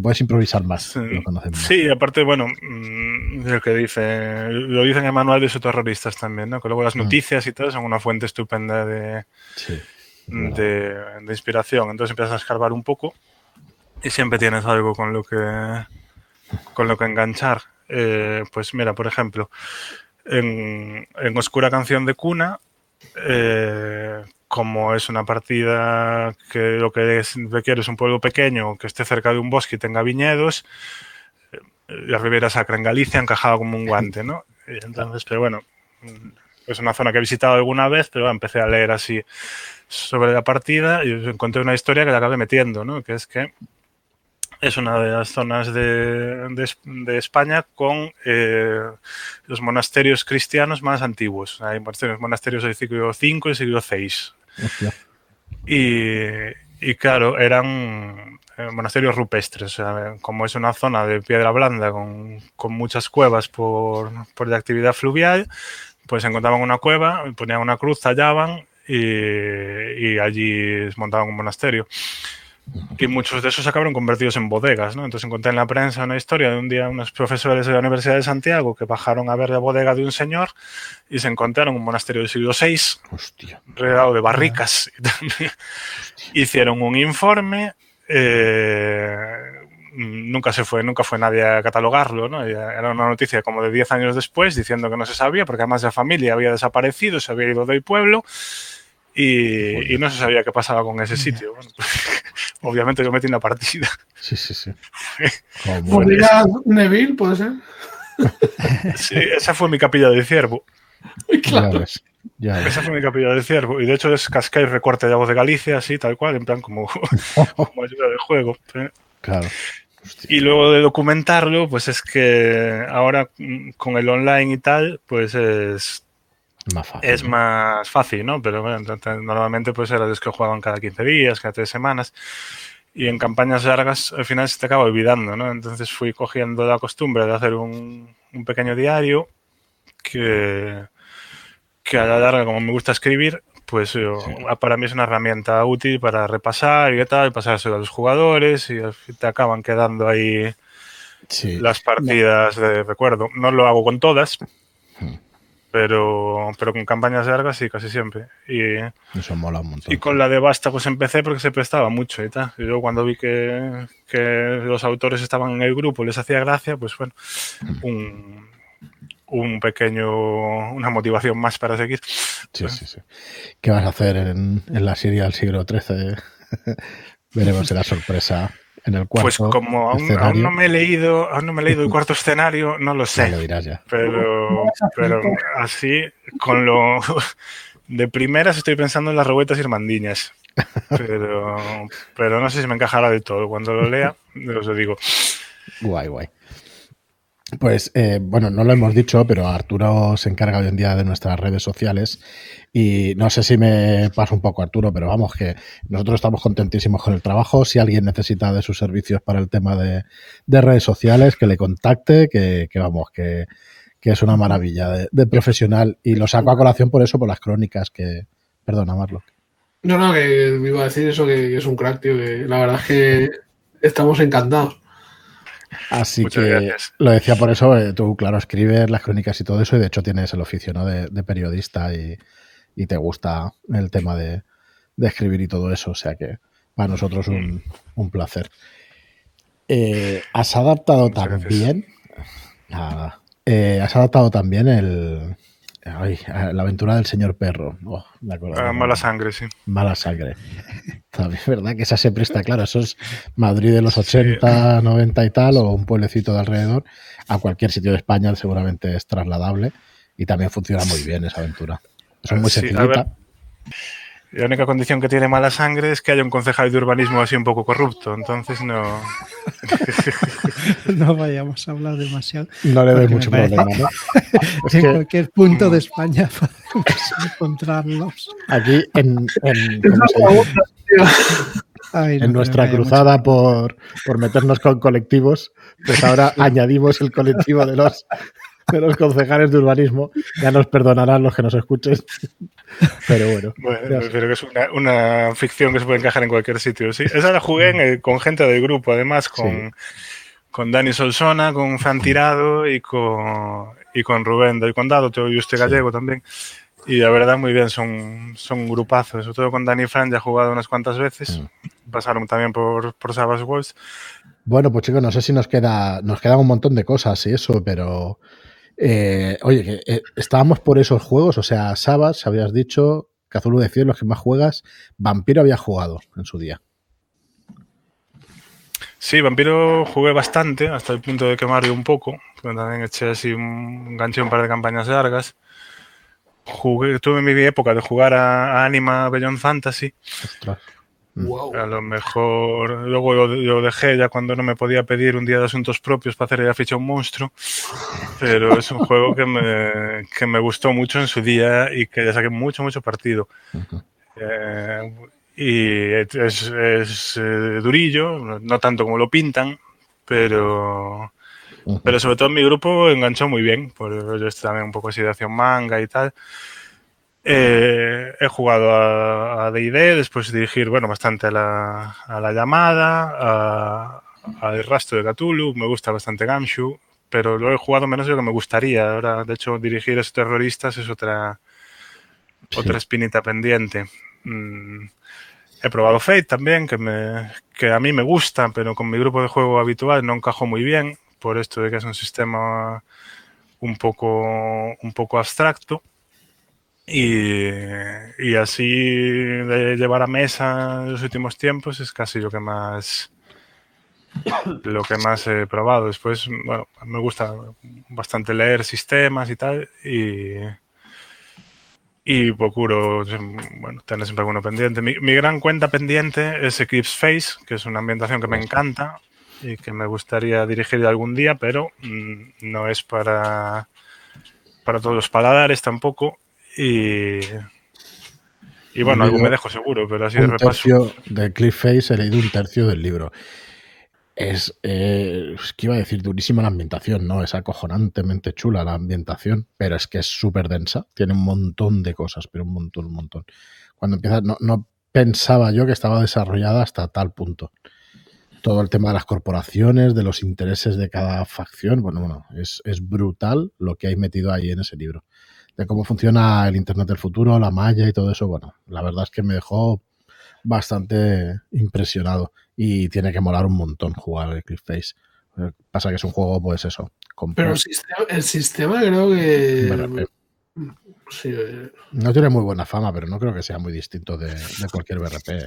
puedes improvisar más. Sí, sí aparte, bueno, mm, lo que dice, lo dicen en el manual de terroristas también, ¿no? Que luego las mm. noticias y todo son una fuente estupenda de, de, inspiración. Entonces empiezas a escarbar un poco y siempre tienes algo con lo que, con lo que enganchar. Eh, pues mira, por ejemplo, en, Oscura Canción de Cuna, eh, como es una partida que lo que requiere es un pueblo pequeño que esté cerca de un bosque y tenga viñedos, eh, la Ribera Sacra en Galicia encajaba como un guante, ¿no? Entonces, pero bueno, es una zona que he visitado alguna vez, pero empecé a leer así sobre la partida y encontré una historia que la acabé metiendo, ¿no? Que es que es una de las zonas de, de, España con eh, los monasterios cristianos más antiguos. Hay monasterios del siglo V y siglo VI. Y, y, claro, eran eh, monasterios rupestres. como es una zona de piedra blanda con, con muchas cuevas por, por, la actividad fluvial, pues encontraban una cueva, ponían una cruz, tallaban y, y allí montaban un monasterio. Y muchos de esos acabaron convertidos en bodegas, ¿no? Entonces encontré en la prensa una historia de un día unos profesores de la Universidad de Santiago que bajaron a ver la bodega de un señor y se encontraron un monasterio del siglo VI Hostia. rodeado de barricas. Hicieron un informe, eh, nunca se fue, nunca fue nadie a catalogarlo, ¿no? Era una noticia como de 10 años después diciendo que no se sabía porque además la familia había desaparecido, se había ido del pueblo y, no se sabía qué pasaba con ese sitio. Bueno, obviamente yo metí una partida. Sí, sí, sí. ¿Podría Neville, puede ser? sí, esa fue mi capilla de ciervo. Claro. Esa fue mi capilla de ciervo. Y de hecho es Cascais recorte de voz de Galicia, así, tal cual, en plan como, como ayuda del juego. Claro. Y luego de documentarlo, pues es que ahora mm, con el online y tal, pues es es más fácil, ¿no? Pero bueno, normalmente pues era los que jugaban cada 15 días, cada 3 semanas. Y en campañas largas al final se te acaba olvidando, ¿no? Entonces fui cogiendo la costumbre de hacer un, un pequeño diario que, que a la larga, como me gusta escribir, pues para mí es una herramienta útil para repasar y tal, pasárselo a los jugadores y te acaban quedando ahí las partidas de recuerdo. No lo hago con todas, pero, pero con campañas largas sí, casi siempre. Y, Eso mola un montón. y con la de Basta pues empecé porque se prestaba mucho y tal. Y luego cuando vi que, que los autores estaban en el grupo, les hacía gracia, pues bueno, un, un pequeño, una motivación más para seguir. Sí, sí, sí. ¿Qué vas a hacer en, en la serie del siglo XIII? Veremos la sorpresa en el cuarto Pues como aún, aún no me he leído, aún no me he leído el cuarto escenario, no lo sé. lo dirás ya. Pero, pero así, con lo de primeras estoy pensando en las revueltas irmandiñas. Pero, pero no sé si me encajará del todo. Cuando lo lea, os lo digo. Guay, guay. Pues eh, bueno, no lo hemos dicho, pero Arturo se encarga hoy en día de nuestras redes sociales y no sé si me pasa un poco Arturo, pero vamos que nosotros estamos contentísimos con el trabajo. Si alguien necesita de sus servicios para el tema de, de redes sociales, que le contacte, que, vamos, que, que es una maravilla de, profesional y lo saco a colación por eso, por las crónicas que... Perdona, Marlo. No, no, que iba a decir eso, que, es un crack, tío, la verdad es que estamos encantados. Así Muchas que gracias. lo decía por eso, eh, tú, claro, escribes las crónicas y todo eso, y de hecho tienes el oficio ¿no? de, de periodista y, y te gusta el tema de, de escribir y todo eso, o sea que para nosotros un, un placer. Eh, has adaptado Muchas también, nada, eh, has adaptado también el, ay, la aventura del señor perro, Oh, me. Ah, mala sangre, sí. Mala sangre. También es verdad que esa se presta, claro, eso es Madrid de los 80, 90 y tal, o un pueblecito de alrededor. A cualquier sitio de España seguramente es trasladable y también funciona muy bien esa aventura. Es muy Sí, sencillita. La única condición que tiene mala sangre es que haya un concejal de urbanismo así un poco corrupto. Entonces no. No vayamos a hablar demasiado. No le doy mucho problema, ¿no? Es en que cualquier punto de España podemos encontrarlos. aquí en, en- en nuestra cruzada por, por meternos con colectivos, pues ahora añadimos el colectivo de los, de los concejales de urbanismo. Ya nos perdonarán los que nos escuchen. Pero bueno. Bueno, pero que es una, una ficción que se puede encajar en cualquier sitio. Sí, esa la jugué en el- con gente del grupo, además, con, con Dani Solsona, con Fran Tirado y con, y con Rubén del Condado, y usted Sí. gallego también. Y la verdad, muy bien, son, son grupazos. Sobre todo con Dani Fran, ya he jugado unas cuantas veces. Mm. Pasaron también por, por Savage Worlds. Bueno, pues chicos, no sé si nos queda, nos quedan un montón de cosas y eso, pero eh, oye, que eh, estábamos por esos juegos, o sea, Sabas, habías dicho, Cazulu decía los que más juegas, Vampiro había jugado en su día. Sí, Vampiro jugué bastante, hasta el punto de quemarlo un poco. pero También eché así un enganché un par de campañas largas. Jugué, tuve mi época de jugar a, a Anima Beyond Fantasy. Ostras. Mm. Wow. A lo mejor luego lo, lo dejé ya cuando no me podía pedir un día de asuntos propios para hacer la ficha a un monstruo. Pero es un juego que me, que me gustó mucho en su día y que le saqué mucho, mucho partido. Eh, y es, es, eh, durillo, no- tanto como lo pintan, pero, pero sobre todo en mi grupo enganchó muy bien, por yo estoy también un poco así de acción manga y tal. Eh, he jugado a D&D, después de dirigir, bueno, bastante a la, a la llamada, a- al rastro de Cthulhu, me gusta bastante Gamshu, pero lo he jugado menos de lo que me gustaría. Ahora, de hecho, dirigir a esos terroristas es otra, Sí. otra espinita pendiente. Mm, he probado Fate también, que, me, que a mí me gusta, pero con mi grupo de juego habitual no encajó muy bien, por esto de que es un sistema un poco, un poco abstracto. Y, y así de llevar a mesa en los últimos tiempos es casi lo que más lo que más he probado. Después, bueno, me gusta bastante leer sistemas y tal. Y, y procuro bueno, tener siempre alguno pendiente. Mi, mi gran cuenta pendiente es Eclipse Face, que es una ambientación que me encanta y que me gustaría dirigir algún día, pero mm, no es para, para todos los paladares tampoco. Y, y bueno, algo me dejo seguro, pero así de un repaso. tercio de Cliffface he leído un tercio del libro. Es, eh, es que iba a decir durísima la ambientación, ¿no? Es acojonantemente chula la ambientación, pero es que es súper densa. Tiene un montón de cosas, pero un montón, un montón. Cuando empieza, no, no pensaba yo que estaba desarrollada hasta tal punto. Todo el tema de las corporaciones, de los intereses de cada facción, bueno, bueno, es, es brutal lo que hay metido ahí en ese libro. De cómo funciona el Internet del futuro, la malla y todo eso, bueno, la verdad es que me dejó bastante impresionado y tiene que molar un montón jugar el Clickface. Pasa que es un juego, pues eso. Pero el sistema, el sistema creo que... Eh. No tiene muy buena fama, pero no creo que sea muy distinto de, cualquier BRP. ¿eh?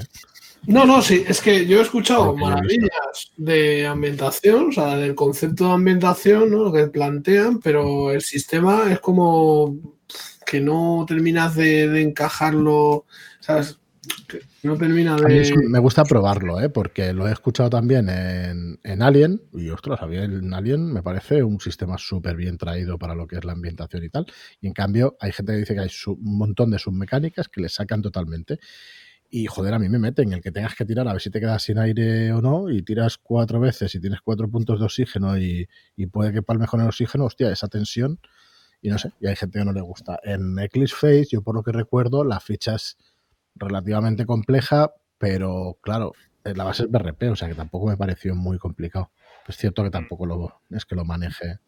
No, no, sí, es que yo he escuchado maravillas de ambientación, o sea, del concepto de ambientación, ¿no? Lo que plantean, pero el sistema es como que no terminas de, encajarlo, ¿sabes? no termina de... me gusta probarlo, ¿eh? porque lo he escuchado también en, en Alien, y ostras, había en Alien me parece un sistema súper bien traído para lo que es la ambientación y tal, y en cambio hay gente que dice que hay un montón de submecánicas que le sacan totalmente. Y joder, a mí me meten el que tengas que tirar a ver si te quedas sin aire o no, y tiras cuatro veces y tienes cuatro puntos de oxígeno y, y puede que palme mejor el oxígeno, hostia, esa tensión, y no sé, y hay gente que no le gusta. En Eclipse Face, yo por lo que recuerdo, la ficha es relativamente compleja, pero claro, la base es BRP, o sea que tampoco me pareció muy complicado. Es cierto que tampoco lo, es que lo maneje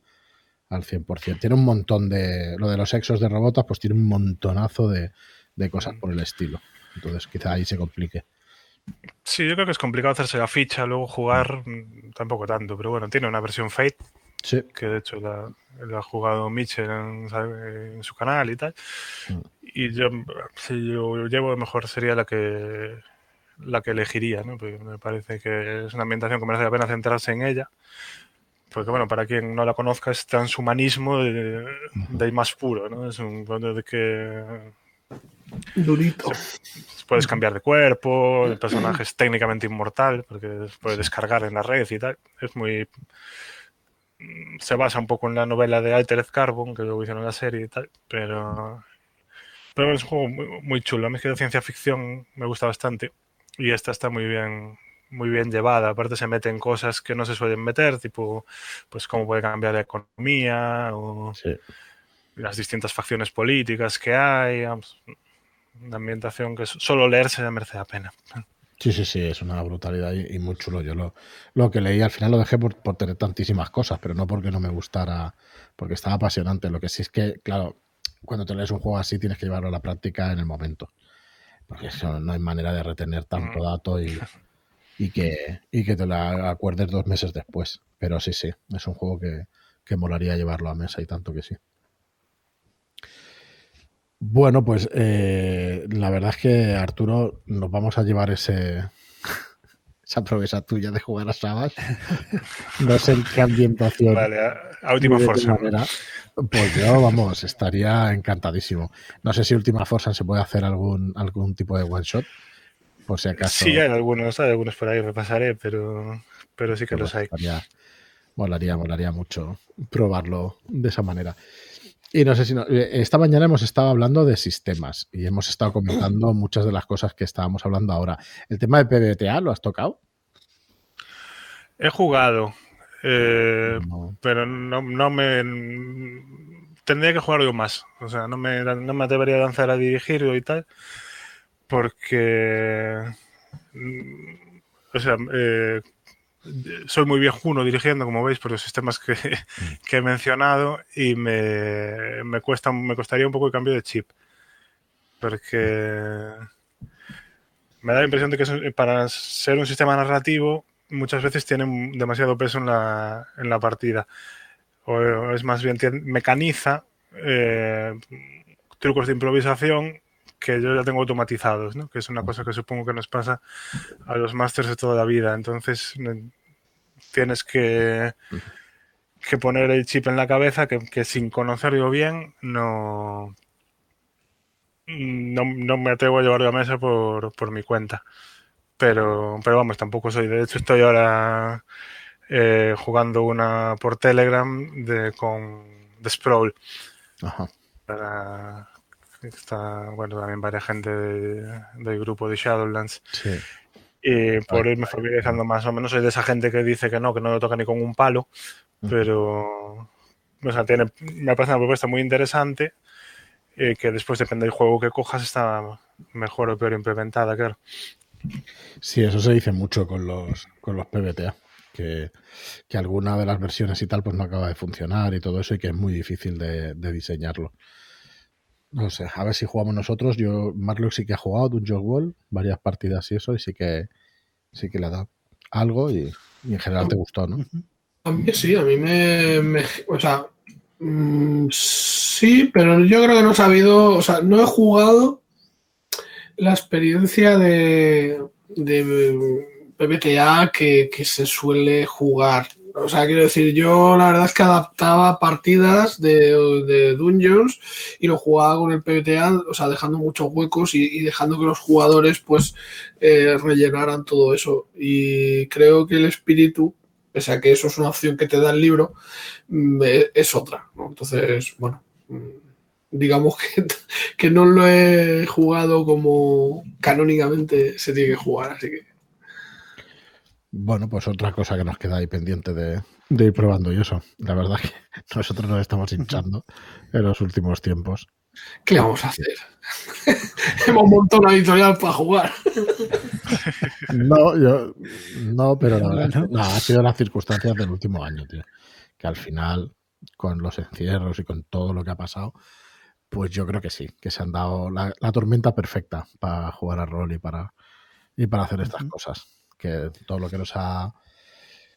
al 100%. Tiene un montón de... Lo de los exos de robotas, pues tiene un montonazo de, de cosas por el estilo. Entonces quizá ahí se complique. Sí, yo creo que es complicado hacerse la ficha, luego jugar mm, tampoco tanto, pero bueno, tiene una versión Fate, sí. que de hecho la, ha jugado Mitchell en, su canal y tal. Mm. Y yo, si yo llevo, mejor sería la que la que elegiría, ¿no? Porque me parece que es una ambientación que merece la pena centrarse en ella. Porque, bueno, para quien no la conozca, es transhumanismo de, de más puro, ¿no? Es un de que Durito. Puedes cambiar de cuerpo, el personaje es técnicamente inmortal porque puede descargar en la red y tal. Es muy. Se basa un poco en la novela de Altered Carbon, que luego hicieron la serie y tal, pero. Pero es un juego muy, chulo. A mí es que de ciencia ficción me gusta bastante y esta está muy bien muy bien llevada. Aparte se meten cosas que no se suelen meter, tipo, pues cómo puede cambiar la economía o las distintas facciones políticas que hay una ambientación que solo leerse ya merece la pena. Sí, sí, sí, es una brutalidad y, muy chulo. Yo lo, lo, que leí al final lo dejé por, tener tantísimas cosas, pero no porque no me gustara, porque estaba apasionante. Lo que sí es que, claro, cuando te lees un juego así tienes que llevarlo a la práctica en el momento. Porque eso, no hay manera de retener tanto mm. dato y, y, que, y que te lo acuerdes dos meses después. Pero sí, sí, es un juego que, que molaría llevarlo a mesa y tanto que sí. Bueno, pues eh, la verdad es que Arturo nos vamos a llevar ese esa promesa tuya de jugar a Sabas. No sé en qué ambientación. Vale, a, última fuerza. Pues yo, vamos, estaría encantadísimo. No sé si última fuerza se puede hacer algún, algún tipo de one shot, por si acaso. Sí, hay algunos, hay algunos por ahí, repasaré, pero, pero sí que los hay. molaría, molaría mucho probarlo de esa manera. Y no sé si eh, esta mañana hemos estado hablando de sistemas y hemos estado comentando muchas de las cosas que estábamos hablando ahora. ¿El tema de PBTA lo has tocado? He jugado, eh, pero no, me... Tendría que jugar algo más. O sea, no me, no me atrevería a lanzar a dirigirlo y tal, porque... Mm, o sea, eh, soy muy viejuno dirigiendo, como veis, por los sistemas que, mm. he mencionado y me, me, cuesta, me costaría un poco el cambio de chip. Porque me da la impresión de que para ser un sistema narrativo muchas veces tiene demasiado peso en la, en la partida. O es más bien, mecaniza eh, trucos de improvisación que yo ya tengo automatizados, ¿no? que es una cosa que supongo que nos pasa a los másters de toda la vida. Entonces tienes que, que poner el chip en la cabeza que, sin conocerlo bien no, no, me atrevo a llevarlo a mesa por, por mi cuenta. Pero, pero vamos, tampoco soy. De hecho, estoy ahora eh, jugando una por Telegram de, con The Sprawl. Ajá. Para, Está, bueno, también varias gente del grupo de Shadowlands. Y por irme familiarizando más o menos, soy de esa gente que dice que no, que no lo toca ni con un palo, pero o sea, tiene, me parece una propuesta muy interesante y que después depende del juego que cojas está mejor o peor implementada, claro. Sí, eso se dice mucho con los, con los PBTA, que, que, alguna de las versiones y tal pues no acaba de funcionar y todo eso y que es muy difícil de diseñarlo. No sé, a ver si jugamos nosotros. Yo, Marlock sí que ha jugado Dungeon Wall, varias partidas y eso, y sí que sí que le ha dado algo y, en general te gustó, ¿no? A mí sí, a mí me. o sea, mm, sí, pero yo creo que no he sabido. O sea, no he jugado la experiencia de, de PBTA que, que se suele jugar. O sea, quiero decir, yo la verdad es que adaptaba partidas de, de Dungeons y lo jugaba con el PBTA, o sea, dejando muchos huecos y, dejando que los jugadores pues eh, rellenaran todo eso. Y creo que el espíritu pese a que eso es una opción que te da el libro, mm, eh, es otra. ¿no? Entonces, bueno, mm, digamos que, que no lo he jugado como canónicamente se tiene que jugar, así que Bueno, pues otra cosa que nos queda ahí pendiente de, de ir probando y eso. La verdad que nosotros nos estamos hinchando en los últimos tiempos. ¿qué vamos a hacer? Hemos montado una editorial para jugar. No, yo no, pero la verdad es no, ha sido las circunstancias del último año, tío. Que al final, con los encierros y con todo lo que ha pasado, pues yo creo que sí, que se han dado la, la tormenta perfecta para jugar a rol y para, y para hacer estas cosas. Que todo lo que nos ha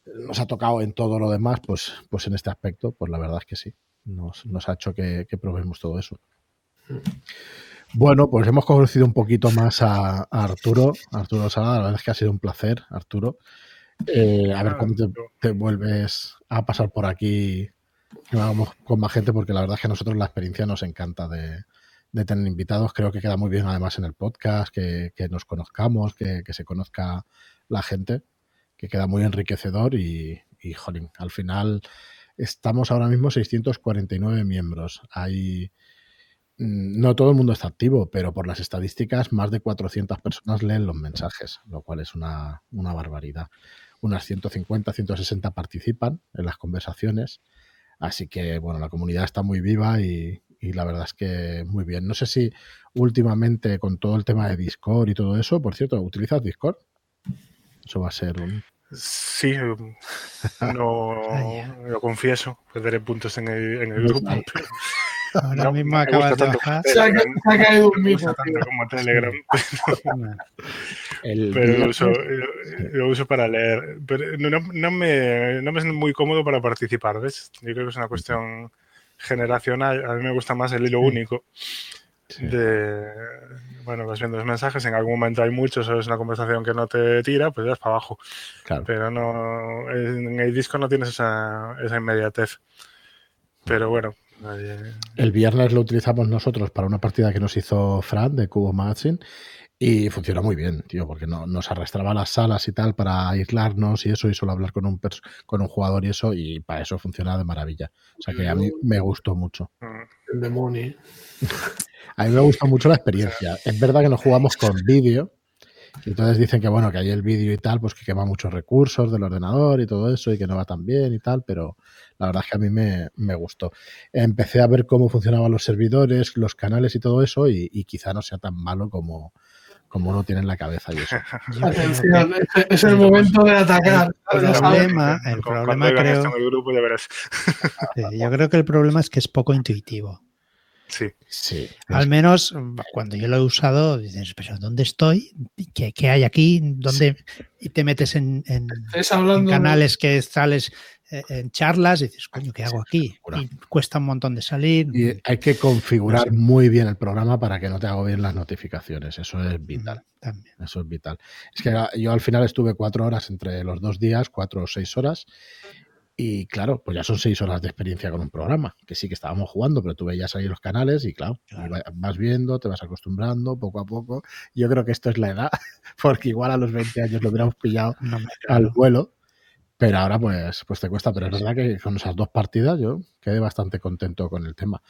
nos ha tocado en todo lo demás, pues, pues en este aspecto, pues la verdad es que sí. Nos, nos ha hecho que, que probemos todo eso. Bueno, pues hemos conocido un poquito más a, Arturo, Arturo Sala, la verdad es que ha sido un placer, Arturo. Eh, a ver cuándo te, te vuelves a pasar por aquí vamos con más gente, porque la verdad es que a nosotros la experiencia nos encanta de, de tener invitados. Creo que queda muy bien además en el podcast, que, que nos conozcamos, que, que se conozca la gente, que queda muy enriquecedor y, y, jolín, al final estamos ahora mismo 649 miembros. Hay mm, no todo el mundo está activo, pero por las estadísticas, más de 400 personas leen los mensajes, lo cual es una, una barbaridad. Unas 150, 160 participan en las conversaciones. Así que, bueno, la comunidad está muy viva y, y la verdad es que muy bien. No sé si últimamente con todo el tema de Discord y todo eso, por cierto, ¿utilizas Discord? Eso va a ser un... Sí, um, no Vaya. lo confieso, perderé puntos en el, en el grupo. Ay. pero Ahora no mismo me acabas gusta de tanto bajar. Se ha, Telegram, se ha caído un me gusta mismo. tanto como Telegram, El pero lo uso, lo- lo uso para leer. Pero no, no- no me, no me es muy cómodo para participar, ¿ves? Yo creo que es una cuestión generacional. A mí me gusta más el hilo único. Sí. De bueno, vas viendo los mensajes, en algún momento hay muchos, o es una conversación que no te tira, pues ya es para abajo. Claro. Pero no, en el disco no tienes esa, esa inmediatez. Pero bueno, El viernes lo utilizamos nosotros para una partida que nos hizo Fran de Cubo Magazine y funciona muy bien, tío, porque no, nos arrastraba a las salas y tal para aislarnos y eso y solo hablar con un, pers- con un jugador y eso y para eso funciona de maravilla. O sea que a mí me gustó mucho. mm, El demonio. A mí me gustó mucho la experiencia. Es verdad que nos jugamos con vídeo. Y entonces dicen que bueno, que hay el vídeo y tal, pues que quema muchos recursos del ordenador y todo eso, y que no va tan bien y tal, pero la verdad es que a mí me, me gustó. Empecé a ver cómo funcionaban los servidores, los canales y todo eso, y, y quizá no sea tan malo como, como uno tiene en la cabeza y eso. Atención, es, es el momento de atacar. El problema, el creo, esto en el grupo ya verás. sí, yo creo que el problema es que es poco intuitivo. Sí, Sí. Al menos cuando yo lo he usado, dices, pero ¿dónde estoy? ¿Qué, qué hay aquí? ¿Dónde? Y te metes en, canales que sales en charlas y dices, coño, ¿qué hago aquí? Y cuesta un montón de salir. Y hay que configurar muy bien el programa para que no te haga bien las notificaciones. Eso es vital. También. Eso es vital. Es que yo al final estuve cuatro horas entre los dos días, cuatro o seis horas. Y claro, pues ya son seis horas de experiencia con un programa, que sí que estábamos jugando, pero tú veías ahí los canales y claro, vas viendo, te vas acostumbrando poco a poco. Yo creo que esto es la edad, porque igual a los 20 años lo hubiéramos pillado No al vuelo, pero ahora pues, pues te cuesta. Pero es verdad que con esas dos partidas yo quedé bastante contento con el tema.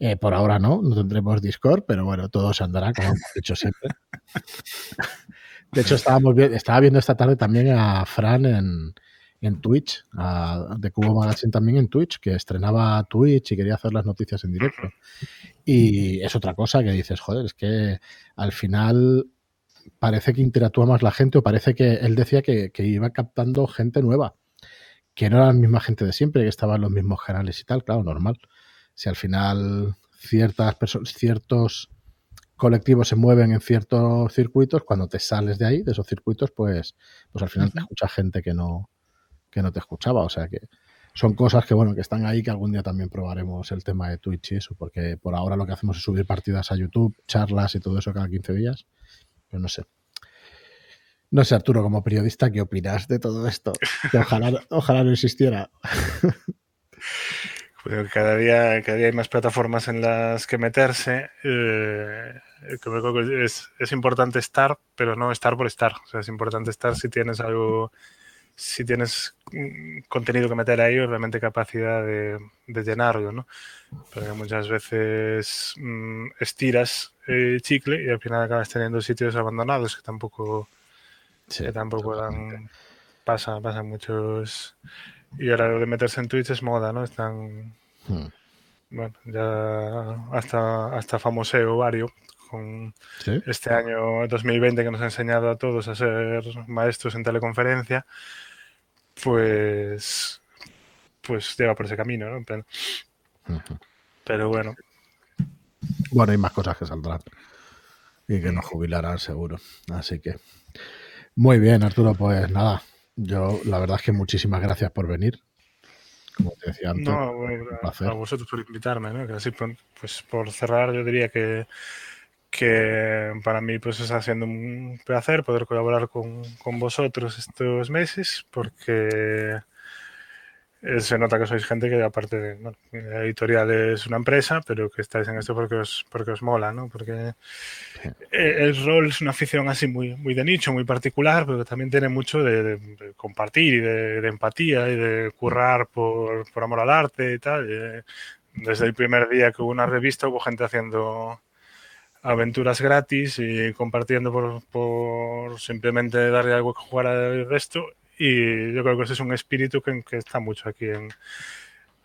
Eh, por ahora no, no tendremos Discord, pero bueno, todo se andará como hemos hecho siempre. De hecho, estábamos estaba viendo esta tarde también a Fran en, en Twitch, a- de Cubo Magazine también en Twitch, que estrenaba Twitch y quería hacer las noticias en directo. Y es otra cosa que dices, joder, es que al final parece que interactúa más la gente o parece que él decía que, que iba captando gente nueva, que no era la misma gente de siempre, que estaba en los mismos canales y tal, claro, normal. Si al final ciertas personas, ciertos colectivos se mueven en ciertos circuitos, cuando te sales de ahí, de esos circuitos, pues, pues al final te escucha gente que no, que no te escuchaba. O sea que son cosas que, bueno, que están ahí, que algún día también probaremos el tema de Twitch y eso, porque por ahora lo que hacemos es subir partidas a YouTube, charlas y todo eso cada 15 días. Pero no sé. No sé, Arturo, como periodista, ¿qué opinas de todo esto? Que ojalá, ojalá no existiera. Pues cada día, cada día hay más plataformas en las que meterse. Eh, que es, es, importante estar, pero no estar por estar. O sea, es importante estar si tienes algo, si tienes contenido que meter ahí, realmente capacidad de, de llenarlo, ¿no? Porque muchas veces mmm, estiras el chicle y al final acabas teniendo sitios abandonados que tampoco, sí, que tampoco dan, pasa, pasa muchos y ahora lo de meterse en Twitch es moda, ¿no? Están. Hmm. Bueno, ya hasta, hasta famoseo varios con ¿Sí? este año 2020 que nos ha enseñado a todos a ser maestros en teleconferencia, pues pues lleva por ese camino, ¿no? Pero, uh -huh. pero bueno. Bueno, hay más cosas que saldrán y que nos jubilarán seguro. Así que muy bien, Arturo, pues nada, yo, la verdad es que muchísimas gracias por venir. Como te decía antes. No, bueno, a, a, vosotros por invitarme, ¿no? Que así, pues por cerrar, yo diría que, que para mí pues está siendo un placer poder colaborar con, con vosotros estos meses, porque se nota que sois gente que aparte de bueno, la editorial es una empresa, pero que estáis en esto porque os, porque os mola, ¿no? Porque el rol es una afición así muy, muy de nicho, muy particular, pero que también tiene mucho de, de, de compartir y de, de, empatía y de currar por, por amor al arte y tal. Y desde el primer día que hubo una revista hubo gente haciendo aventuras gratis y compartiendo por, por simplemente darle algo que jugar al resto y yo creo que ese es un espíritu que, que está mucho aquí en,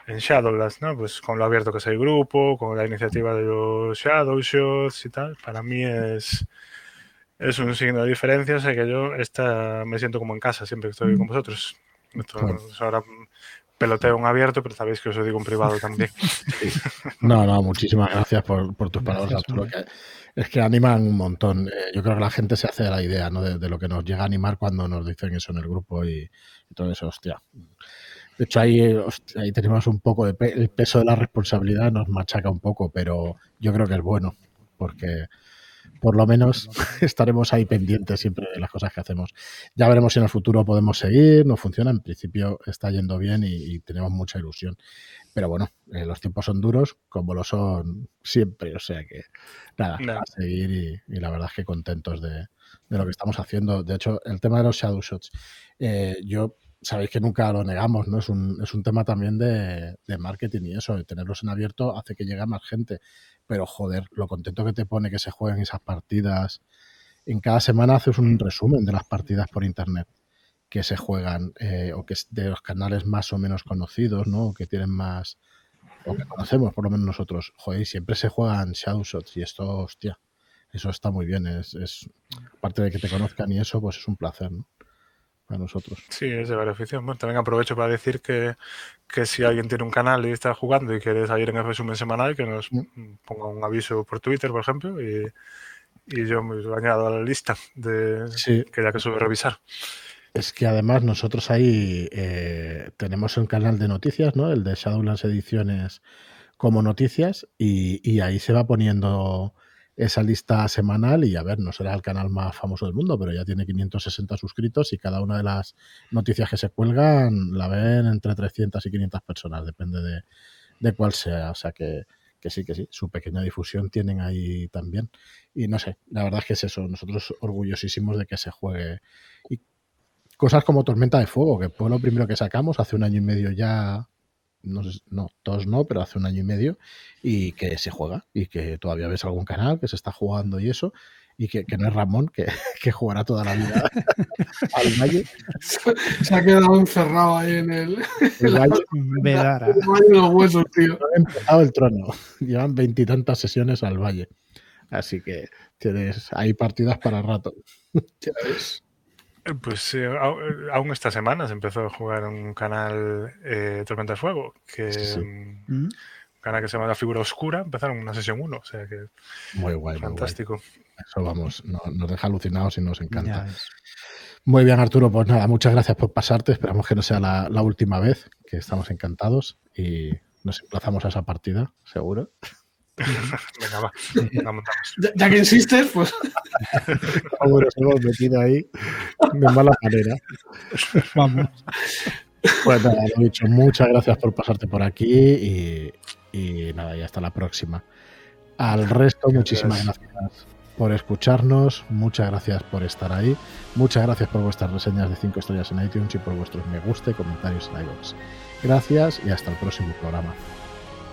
en Shadowlands, ¿no? Pues con lo abierto que es el grupo, con la iniciativa de los Shadow Shots y tal, para mí es, es un signo de diferencia, o sea que yo esta, me siento como en casa siempre que estoy con vosotros. Esto, claro. Ahora peloteo un abierto, pero sabéis que os lo digo en privado también. Sí. No, no, muchísimas gracias por, por tus palabras, Arturo. Que, es que animan un montón. Eh, yo creo que la gente se hace la idea ¿no? de, de, lo que nos llega a animar cuando nos dicen eso en el grupo y, y todo eso, hostia. De hecho, ahí, hostia, ahí tenemos un poco de pe el peso de la responsabilidad, nos machaca un poco, pero yo creo que es bueno, porque por lo menos estaremos ahí pendientes siempre de las cosas que hacemos. Ya veremos si en el futuro podemos seguir, no funciona, en principio está yendo bien y, y tenemos mucha ilusión. Pero bueno, eh, los tiempos son duros, como lo son siempre, o sea que nada, no. a seguir y, y, la verdad es que contentos de, de, lo que estamos haciendo. De hecho, el tema de los shadow shots, eh, yo sabéis que nunca lo negamos, ¿no? Es un, es un tema también de, de, marketing y eso, de tenerlos en abierto hace que llegue más gente. Pero joder, lo contento que te pone que se jueguen esas partidas. En cada semana haces un resumen de las partidas por internet que se juegan eh, o que es de los canales más o menos conocidos, ¿no? Que tienen más o que conocemos por lo menos nosotros. Joder, siempre se juegan shadow shots y esto, hostia, eso está muy bien. Es, es aparte de que te conozcan y eso, pues es un placer, ¿no? Para nosotros. Sí, es de beneficio. Bueno, también aprovecho para decir que, que, si alguien tiene un canal y está jugando y quiere salir en el resumen semanal, que nos mm. ponga un aviso por Twitter, por ejemplo, y, y yo me lo añado a la lista de sí. que ya que sube revisar. Es que además nosotros ahí eh, tenemos un canal de noticias, ¿no? El de Shadowlands Ediciones como noticias y, y, ahí se va poniendo esa lista semanal y a ver, no será el canal más famoso del mundo, pero ya tiene 560 suscritos y cada una de las noticias que se cuelgan la ven entre 300 y 500 personas, depende de, de cuál sea. O sea que, que sí, que sí, su pequeña difusión tienen ahí también. Y no sé, la verdad es que es eso, nosotros orgullosísimos de que se juegue. Y cosas como Tormenta de Fuego, que fue lo primero que sacamos hace un año y medio ya, no, sé, no, todos no, pero hace un año y medio, y que se juega, y que todavía ves algún canal que se está jugando y eso, y que, que no es Ramón, que, que, jugará toda la vida al Valle. Se ha quedado encerrado ahí en el, el Valle. Vedara. El valle de los huesos, tío. Ha empezado el trono. Llevan veintitantas sesiones al Valle. Así que tienes ahí partidas para rato. Ya ves. Pues sí, aún esta semana se empezó a jugar en un canal eh, Tormenta de Fuego, que sí, sí. Mm, Gana que se llama la figura oscura, empezaron una sesión 1. O sea que. Muy guay, fantástico. Muy guay. Eso vamos, no, nos deja alucinados y nos encanta. Muy bien, Arturo. Pues nada, muchas gracias por pasarte. Esperamos que no sea la, la última vez, que estamos encantados y nos emplazamos a esa partida, seguro. Venga, va. La montamos. Ya, ya que insistes, pues Como nos hemos metido ahí de mala manera. Vamos. Pues nada, lo dicho, muchas gracias por pasarte por aquí y, y nada, y hasta la próxima. Al resto, muchísimas gracias por escucharnos, muchas gracias por estar ahí, muchas gracias por vuestras reseñas de 5 estrellas en iTunes y por vuestros me gusta y comentarios en iVoox. Gracias y hasta el próximo programa.